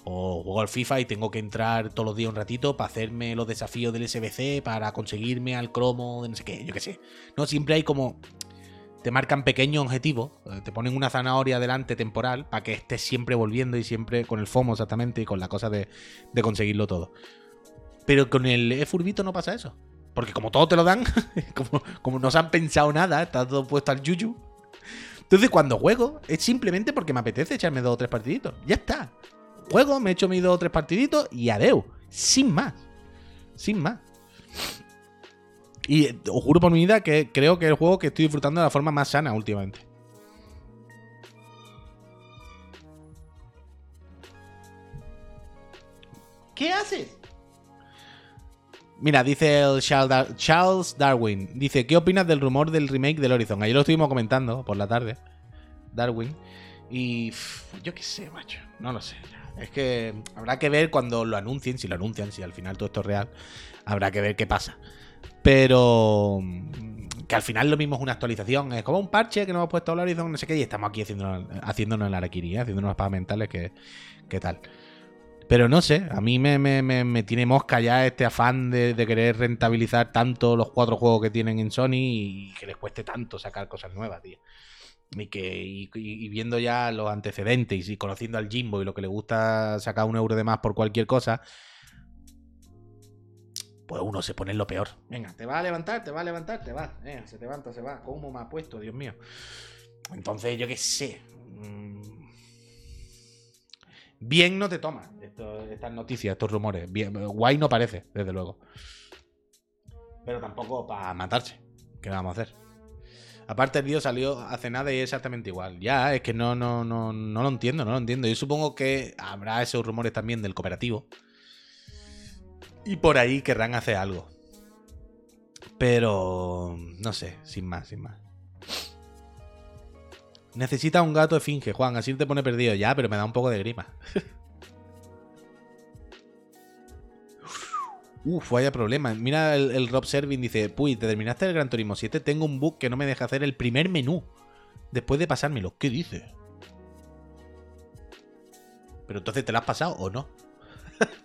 O juego al FIFA y tengo que entrar todos los días un ratito para hacerme los desafíos del SBC, para conseguirme al cromo de no sé qué, yo qué sé. No, siempre hay como te marcan pequeños objetivos, eh, te ponen una zanahoria delante temporal para que estés siempre volviendo y siempre con el FOMO exactamente y con la cosa de conseguirlo todo. Pero con el e-furbito no pasa eso. Porque como todo te lo dan, como, como no se han pensado nada, está todo puesto al yuyu. Entonces cuando juego es simplemente porque me apetece echarme dos o tres partiditos. Ya está. Juego, me echo mis dos o tres partiditos y adeu. Sin más. Sin más. Y os juro por mi vida que creo que es el juego que estoy disfrutando de la forma más sana últimamente. ¿Qué haces? Mira, dice el Charles Darwin. Dice, ¿qué opinas del rumor del remake del Horizon? Ayer lo estuvimos comentando por la tarde. Darwin. Y yo qué sé, macho. No lo sé. Es que habrá que ver cuando lo anuncien, si lo anuncian, si al final todo esto es real. Habrá que ver qué pasa. Pero que al final lo mismo es una actualización. Es como un parche que nos hemos puesto al Horizon, no sé qué, y estamos aquí haciéndonos, haciéndonos el Araquiri, haciéndonos pagas mentales que, que tal. Pero no sé, a mí me, me, me, tiene mosca ya este afán de, querer rentabilizar tanto los cuatro juegos que tienen en Sony y que les cueste tanto sacar cosas nuevas, tío. Y, que, y, viendo ya los antecedentes y conociendo al Jimbo y lo que le gusta sacar un euro de más por cualquier cosa, pues uno se pone en lo peor. Venga, te va a levantar, te va a levantar, te va. se levanta, se va. ¿Cómo me ha puesto, Dios mío? Entonces, yo qué sé. Bien no te toma estas noticias, estos rumores. Bien, guay no parece, desde luego. Pero tampoco para matarse. ¿Qué vamos a hacer? Aparte el vídeo salió hace nada y es exactamente igual. Ya, es que no, no, no, no lo entiendo, no lo entiendo. Yo supongo que habrá esos rumores también del cooperativo. Y por ahí querrán hacer algo. Pero no sé, sin más, sin más. Necesita un gato de finge, Juan, así te pone perdido. Ya, pero me da un poco de grima. Uf, vaya problema. Mira el, Rob Servin, dice, Puy, te terminaste el Gran Turismo 7, tengo un bug que no me deja hacer el primer menú. Después de pasármelo. ¿Qué dice? Pero entonces te lo has pasado o no.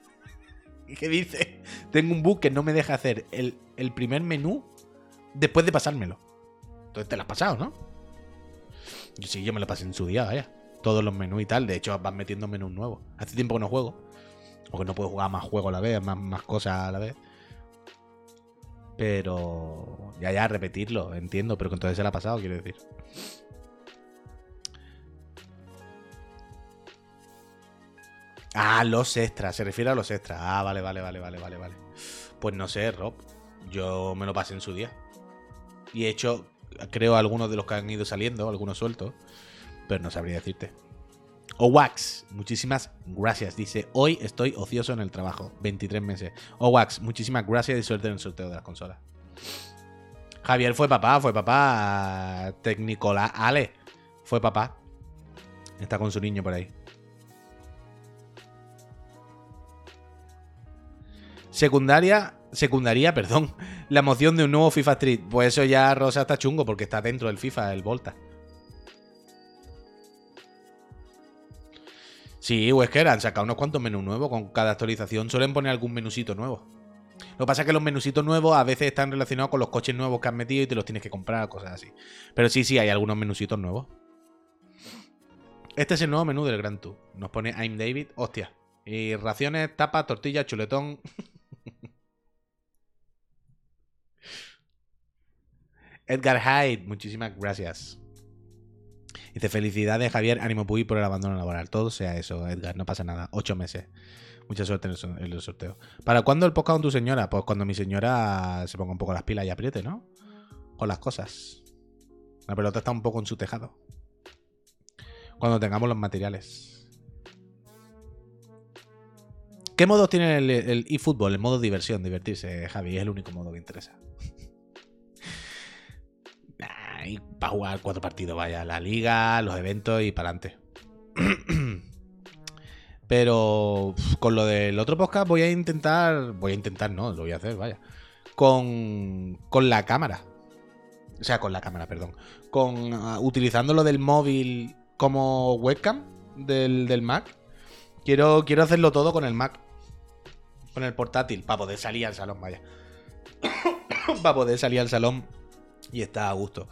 ¿Qué dice? Tengo un bug que no me deja hacer el, el primer menú después de pasármelo. Entonces te lo has pasado, ¿no? Yo sí, yo me lo pasé en su día, vaya. Todos los menús y tal. De hecho, van metiendo menús nuevos. Hace tiempo que no juego. O que no puedo jugar más juegos a la vez, más, cosas a la vez. Pero. Ya, ya, repetirlo, entiendo. Pero que entonces se lo ha pasado, quiero decir. Ah, los extras, se refiere a los extras. Ah, vale, vale, vale, vale, vale, vale. Pues no sé, Rob. Yo me lo pasé en su día. Y he hecho creo, algunos de los que han ido saliendo, algunos sueltos, pero no sabría decirte. O Wax, muchísimas gracias. Dice, hoy estoy ocioso en el trabajo, 23 meses. O Wax, muchísimas gracias y suerte en el sorteo de las consolas. Javier fue papá, fue papá. Tecnicola Ale fue papá. Está con su niño por ahí. Secundaria, secundaria, perdón, la moción de un nuevo FIFA Street. Pues eso ya Rosa está chungo porque está dentro del FIFA, el Volta. Sí, Wesker han sacado unos cuantos menús nuevos. Con cada actualización suelen poner algún menusito nuevo. Lo que pasa es que los menusitos nuevos a veces están relacionados con los coches nuevos que han metido y te los tienes que comprar, cosas así. Pero sí, sí, hay algunos menusitos nuevos. Este es el nuevo menú del Gran Tour. Nos pone I'm David. Hostia. Y raciones, tapa, tortilla, chuletón. Edgar Hyde, muchísimas gracias. Dice, felicidades Javier, ánimo Puy por el abandono laboral. Todo sea eso, Edgar, no pasa nada. Ocho meses. Mucha suerte en el, sorteo. ¿Para cuándo el podcast con tu señora? Pues cuando mi señora se ponga un poco las pilas y apriete, ¿no? Con las cosas. La pelota está un poco en su tejado. Cuando tengamos los materiales. ¿Qué modos tiene el eFootball? El, el modo diversión, divertirse, Javi. Es el único modo que interesa y para jugar cuatro partidos, vaya, la liga, los eventos y para adelante. Pero con lo del otro podcast voy a intentar, voy a intentar, no, lo voy a hacer, vaya, con, con la cámara. O sea, con la cámara, perdón. Con uh, utilizando lo del móvil como webcam del, del Mac. Quiero, quiero hacerlo todo con el Mac. Con el portátil, para poder salir al salón, vaya. para poder salir al salón y está a gusto.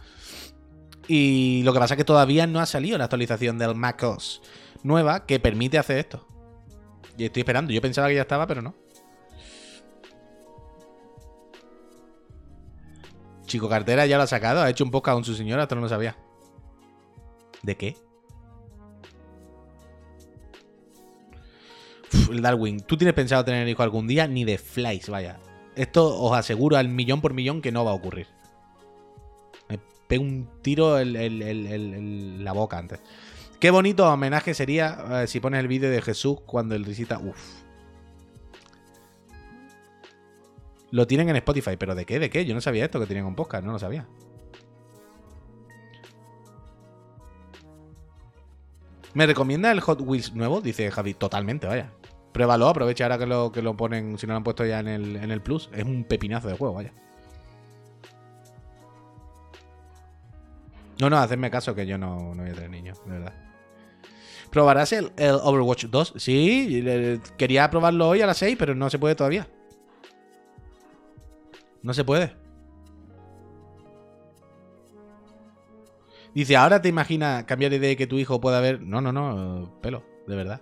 Y lo que pasa es que todavía no ha salido la actualización del macOS nueva que permite hacer esto. Y estoy esperando. Yo pensaba que ya estaba, pero no. Chico Cartera ya lo ha sacado. Ha hecho un podcast con su señora, hasta no lo sabía. ¿De qué? el Darwin. ¿Tú tienes pensado tener hijo algún día? Ni de flies, vaya. Esto os aseguro al millón por millón que no va a ocurrir pega un tiro en la boca antes. Qué bonito homenaje sería eh, si pones el vídeo de Jesús cuando él visita. Uf. Lo tienen en Spotify, pero ¿de qué? ¿De qué? Yo no sabía esto que tenían un podcast, no lo sabía. ¿Me recomienda el Hot Wheels nuevo? Dice Javi. Totalmente, vaya. Pruébalo, aprovecha ahora que lo, que lo ponen, si no lo han puesto ya en el, en el Plus. Es un pepinazo de juego, vaya. No, no, hacedme caso que yo no, no voy a tener niños, de verdad. ¿Probarás el, el Overwatch 2? Sí, quería probarlo hoy a las 6, pero no se puede todavía. No se puede. Dice, ¿ahora te imaginas cambiar de idea y que tu hijo pueda ver? No, no, no, pelo, de verdad.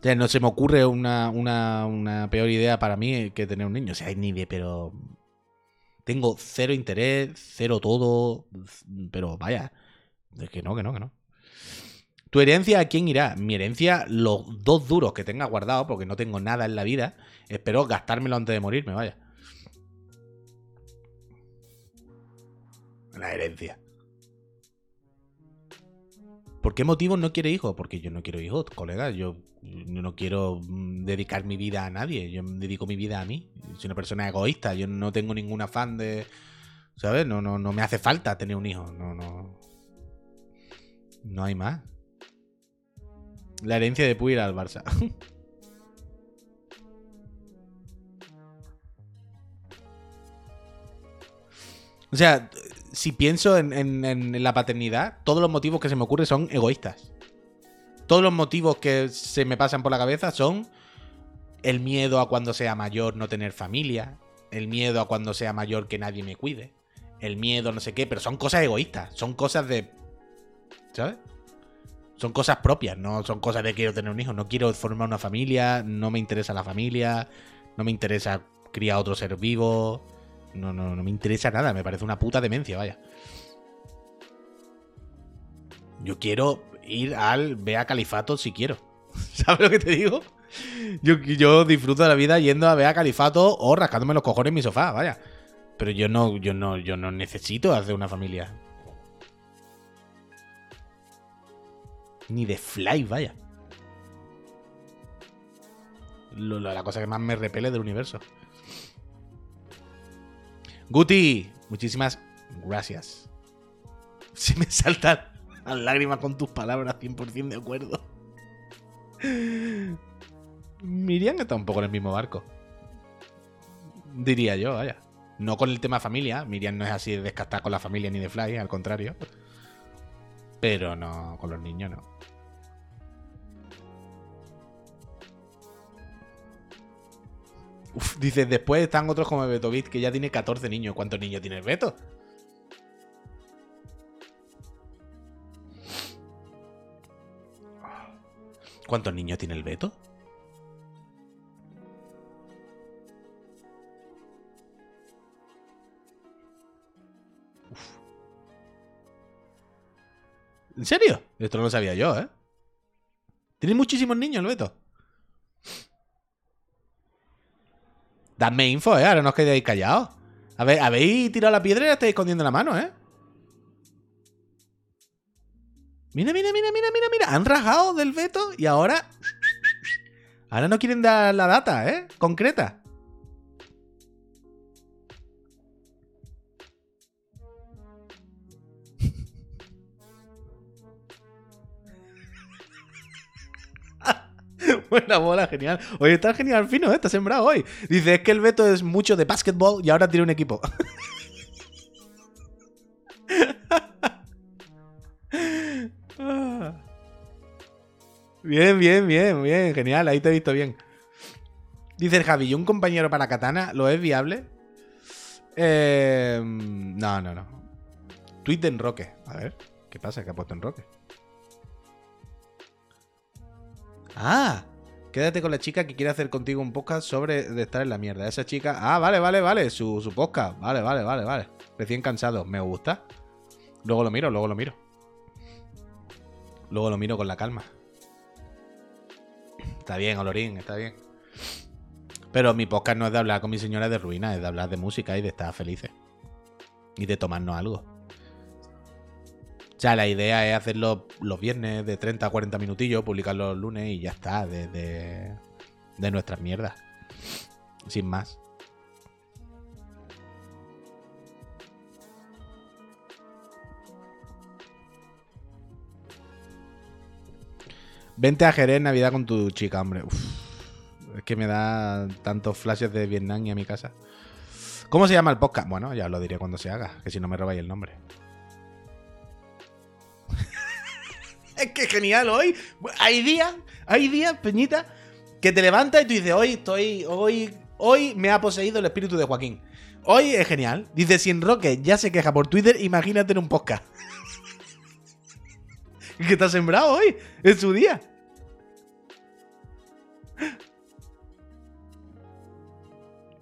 O sea, no se me ocurre una, una, una peor idea para mí que tener un niño. O sea, ni de, pero. Tengo cero interés, cero todo. Pero vaya. Es que no, que no, que no. ¿Tu herencia a quién irá? Mi herencia, los dos duros que tenga guardado, porque no tengo nada en la vida. Espero gastármelo antes de morirme, vaya. La herencia. ¿Por qué motivos no quiere hijos? Porque yo no quiero hijos, colega. Yo no quiero mm, dedicar mi vida a nadie. Yo dedico mi vida a mí. Soy una persona egoísta. Yo no tengo ningún afán de. ¿Sabes? No, no, no me hace falta tener un hijo. No, no. No hay más. La herencia de Puy al Barça. o sea, si pienso en, en- en la paternidad, todos los motivos que se me ocurren son egoístas. Todos los motivos que se me pasan por la cabeza son el miedo a cuando sea mayor no tener familia, el miedo a cuando sea mayor que nadie me cuide, el miedo no sé qué, pero son cosas egoístas, son cosas de... ¿Sabes? Son cosas propias, no son cosas de quiero tener un hijo, no quiero formar una familia, no me interesa la familia, no me interesa criar otro ser vivo, no, no, no me interesa nada, me parece una puta demencia, vaya. Yo quiero ir al Bea Califato si quiero. ¿Sabes lo que te digo? Yo, yo disfruto de la vida yendo a Bea Califato o rascándome los cojones en mi sofá, vaya. Pero yo no, yo no, yo no necesito hacer una familia. Ni de fly, vaya. La cosa que más me repele del universo. Guti, muchísimas gracias. Se me saltan las lágrimas con tus palabras, 100% de acuerdo. Miriam está un poco en el mismo barco. Diría yo, vaya. No con el tema familia. Miriam no es así de descartar con la familia ni de fly, al contrario. Pero no, con los niños no. Uf, dice, después están otros como Beto Beat, que ya tiene 14 niños. ¿Cuántos niños tiene el Beto? ¿Cuántos niños tiene el Beto? ¿En serio? Esto no lo sabía yo, ¿eh? Tiene muchísimos niños el Beto. Dadme info, ¿eh? Ahora no os quedéis callados. A ver, habéis tirado la piedra y la estáis escondiendo la mano, ¿eh? Mira, mira, mira, mira, mira, mira. Han rajado del veto y ahora. Ahora no quieren dar la data, ¿eh? Concreta. Buena bola, genial. Oye, está genial fino, ¿eh? Está sembrado hoy. Dice, es que el veto es mucho de básquetbol y ahora tiene un equipo. Bien, bien, bien, bien, genial, ahí te he visto bien. Dice el Javi, ¿y un compañero para Katana lo es viable? Eh, no, no, no. Tweet de Enroque. A ver, ¿qué pasa? ¿Qué ha puesto Enroque? Ah, quédate con la chica que quiere hacer contigo un podcast sobre estar en la mierda. Esa chica. Ah, vale, vale, vale. Su, su podcast. Vale, vale, vale, vale. Recién cansado. Me gusta. Luego lo miro, luego lo miro. Luego lo miro con la calma. Está bien, Olorín, está bien. Pero mi podcast no es de hablar con mi señora de ruina, es de hablar de música y de estar felices. Y de tomarnos algo. O sea, la idea es hacerlo los viernes de 30 a 40 minutillos, publicarlo los lunes y ya está, de, de, de nuestras mierdas. Sin más. Vente a Jerez Navidad con tu chica, hombre. Es que me da tantos flashes de Vietnam y a mi casa. ¿Cómo se llama el podcast? Bueno, ya os lo diré cuando se haga, que si no me robáis el nombre. es que genial hoy. Hay días, hay días, Peñita, que te levantas y tú dices, hoy estoy, hoy, hoy me ha poseído el espíritu de Joaquín. Hoy es genial. Dice, si en Roque ya se queja por Twitter, imagínate en un podcast. ¿Qué está sembrado hoy? Es su día.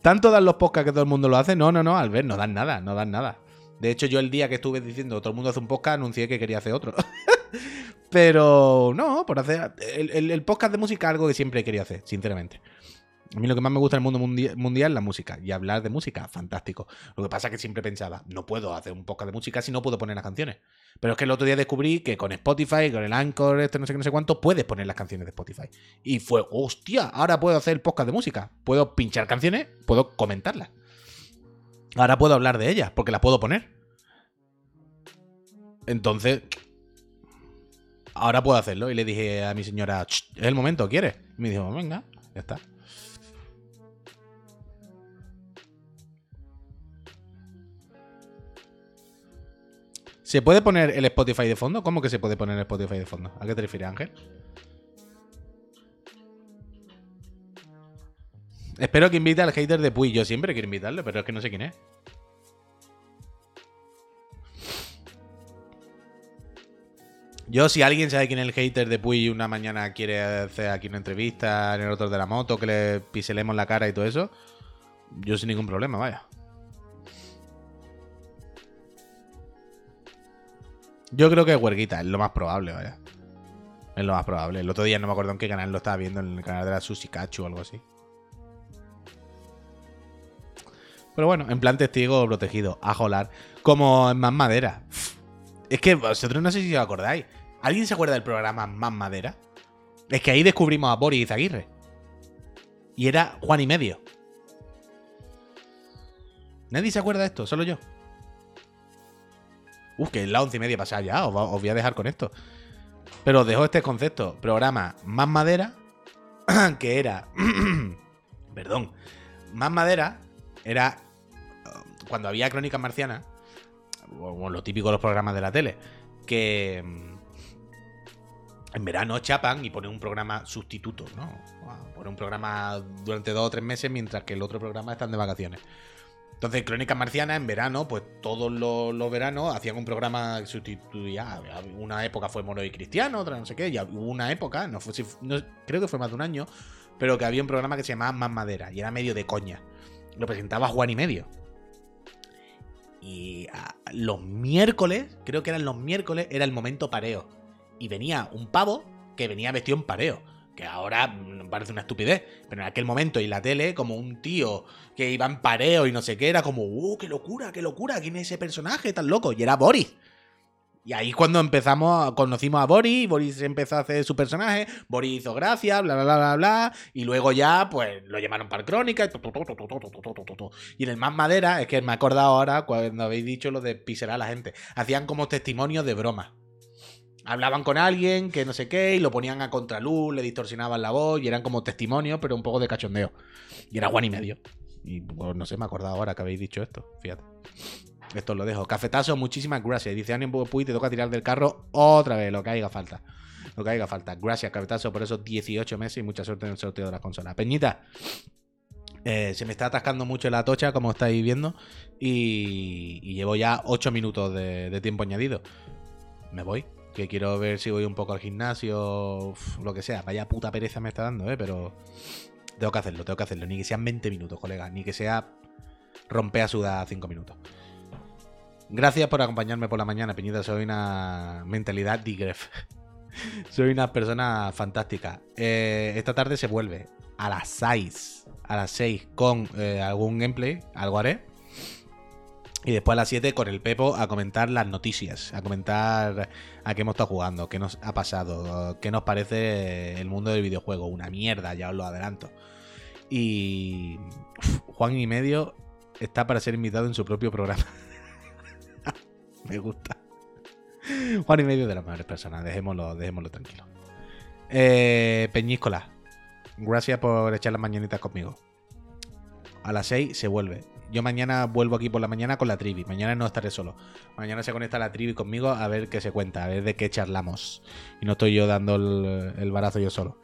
¿Tanto dan los podcasts que todo el mundo lo hace? No, no, no, Albert, no dan nada, no dan nada. De hecho, yo el día que estuve diciendo todo el mundo hace un podcast, anuncié que quería hacer otro. Pero no, por hacer. El, podcast de música es algo que siempre querido hacer, sinceramente. A mí lo que más me gusta en el mundo mundial es la música. Y hablar de música, fantástico. Lo que pasa es que siempre pensaba, no puedo hacer un podcast de música si no puedo poner las canciones. Pero es que el otro día descubrí que con Spotify, con el Anchor, este no sé qué, no sé cuánto, puedes poner las canciones de Spotify. Y fue, hostia, ahora puedo hacer podcast de música. Puedo pinchar canciones, puedo comentarlas. Ahora puedo hablar de ellas, porque las puedo poner. Entonces, ahora puedo hacerlo. Y le dije a mi señora, es el momento, ¿quieres? Y me dijo, venga, ya está. ¿Se puede poner el Spotify de fondo? ¿Cómo que se puede poner el Spotify de fondo? ¿A qué te refieres, Ángel? Espero que invite al hater de Puy. Yo siempre quiero invitarle, pero es que no sé quién es. Yo, si alguien sabe quién es el hater de Puy una mañana quiere hacer aquí una entrevista en el otro de la moto, que le piselemos la cara y todo eso, yo sin ningún problema, vaya. Yo creo que es huerguita, es lo más probable, vaya. Es lo más probable. El otro día no me acuerdo en qué canal lo estaba viendo, en el canal de la Susi Cachu o algo así. Pero bueno, en plan testigo protegido, a jolar. Como en Más Madera. Es que vosotros no sé si os acordáis. ¿Alguien se acuerda del programa Más Madera? Es que ahí descubrimos a Boris Aguirre. Y era Juan y medio. ¿Nadie se acuerda de esto? Solo yo. Uf, que es la once y media pasada ya, os, voy a dejar con esto. Pero os dejo este concepto. Programa Más Madera, que era... perdón. Más Madera era... Cuando había Crónicas Marcianas, o lo típico de los programas de la tele, que mm, en verano chapan y ponen un programa sustituto, ¿no? Ponen un programa durante dos o tres meses mientras que el otro programa están de vacaciones. Entonces, Crónicas Marcianas en verano, pues todos los, veranos hacían un programa que sustituía. Una época fue Moro y Cristiano, otra no sé qué. Ya hubo una época, no fue, creo que fue más de un año, pero que había un programa que se llamaba Más Madera y era medio de coña. Lo presentaba Juan y medio. Y los miércoles, creo que eran los miércoles, era el momento pareo. Y venía un pavo que venía vestido en pareo que ahora parece una estupidez, pero en aquel momento y la tele, como un tío que iba en pareo y no sé qué, era como, ¡uh, qué locura, qué locura! ¿Quién es ese personaje tan loco? Y era Boris. Y ahí cuando empezamos, conocimos a Boris, Boris empezó a hacer su personaje, Boris hizo gracia, bla, bla, bla, bla, bla, y luego ya, pues, lo llamaron para Crónica, y en el Más Madera, es que me he acordado ahora cuando habéis dicho lo de pisear a la gente, hacían como testimonios de broma hablaban con alguien que no sé qué y lo ponían a contraluz, le distorsionaban la voz y eran como testimonios, pero un poco de cachondeo. Y era Juan y medio. Y no sé, me he acordado ahora que habéis dicho esto. Fíjate. Esto lo dejo. Cafetazo, muchísimas gracias. Dice Ánimo Puy, te toca tirar del carro otra vez, lo que haga falta. Lo que haga falta. Gracias, Cafetazo, por esos 18 meses y mucha suerte en el sorteo de las consolas. Peñita, eh, se me está atascando mucho la tocha, como estáis viendo, y, llevo ya 8 minutos de tiempo añadido. Me voy, que quiero ver si voy un poco al gimnasio, lo que sea. Vaya puta pereza me está dando, ¿eh? Pero tengo que hacerlo, tengo que hacerlo. Ni que sean 20 minutos, colega. Ni que sea romper a sudar 5 minutos. Gracias por acompañarme por la mañana, Peñita. Soy una mentalidad digref. Soy una persona fantástica. Eh, esta tarde se vuelve a las 6. A las 6 con eh, algún gameplay. Algo haré. Y después a las 7 con el Pepo a comentar las noticias, a comentar a qué hemos estado jugando, qué nos ha pasado, qué nos parece el mundo del videojuego. Una mierda, ya os lo adelanto. Y Juan y medio está para ser invitado en su propio programa. Me gusta. Juan y medio de las mejores personas, dejémoslo, dejémoslo tranquilo. Eh, Peñíscola, gracias por echar las mañanitas conmigo. A las 6 se vuelve Yo mañana vuelvo aquí por la mañana con la trivi. Mañana no estaré solo. Mañana se conecta la trivi conmigo a ver qué se cuenta, a ver de qué charlamos. Y no estoy yo dando el, barazo yo solo.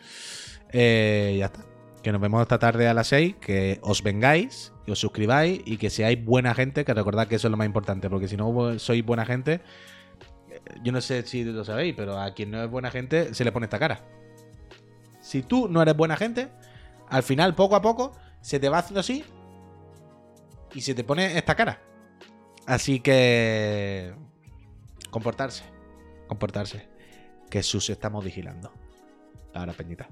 Eh, ya está. Que nos vemos esta tarde a las 6. Que os vengáis y os suscribáis y que seáis buena gente. Que recordad que eso es lo más importante. Porque si no sois buena gente, eh, yo no sé si lo sabéis, pero a quien no es buena gente se le pone esta cara. Si tú no eres buena gente, al final, poco a poco, se te va haciendo así y se te pone esta cara. Así que. Comportarse. Comportarse. Que sus estamos vigilando. Ahora, Peñita.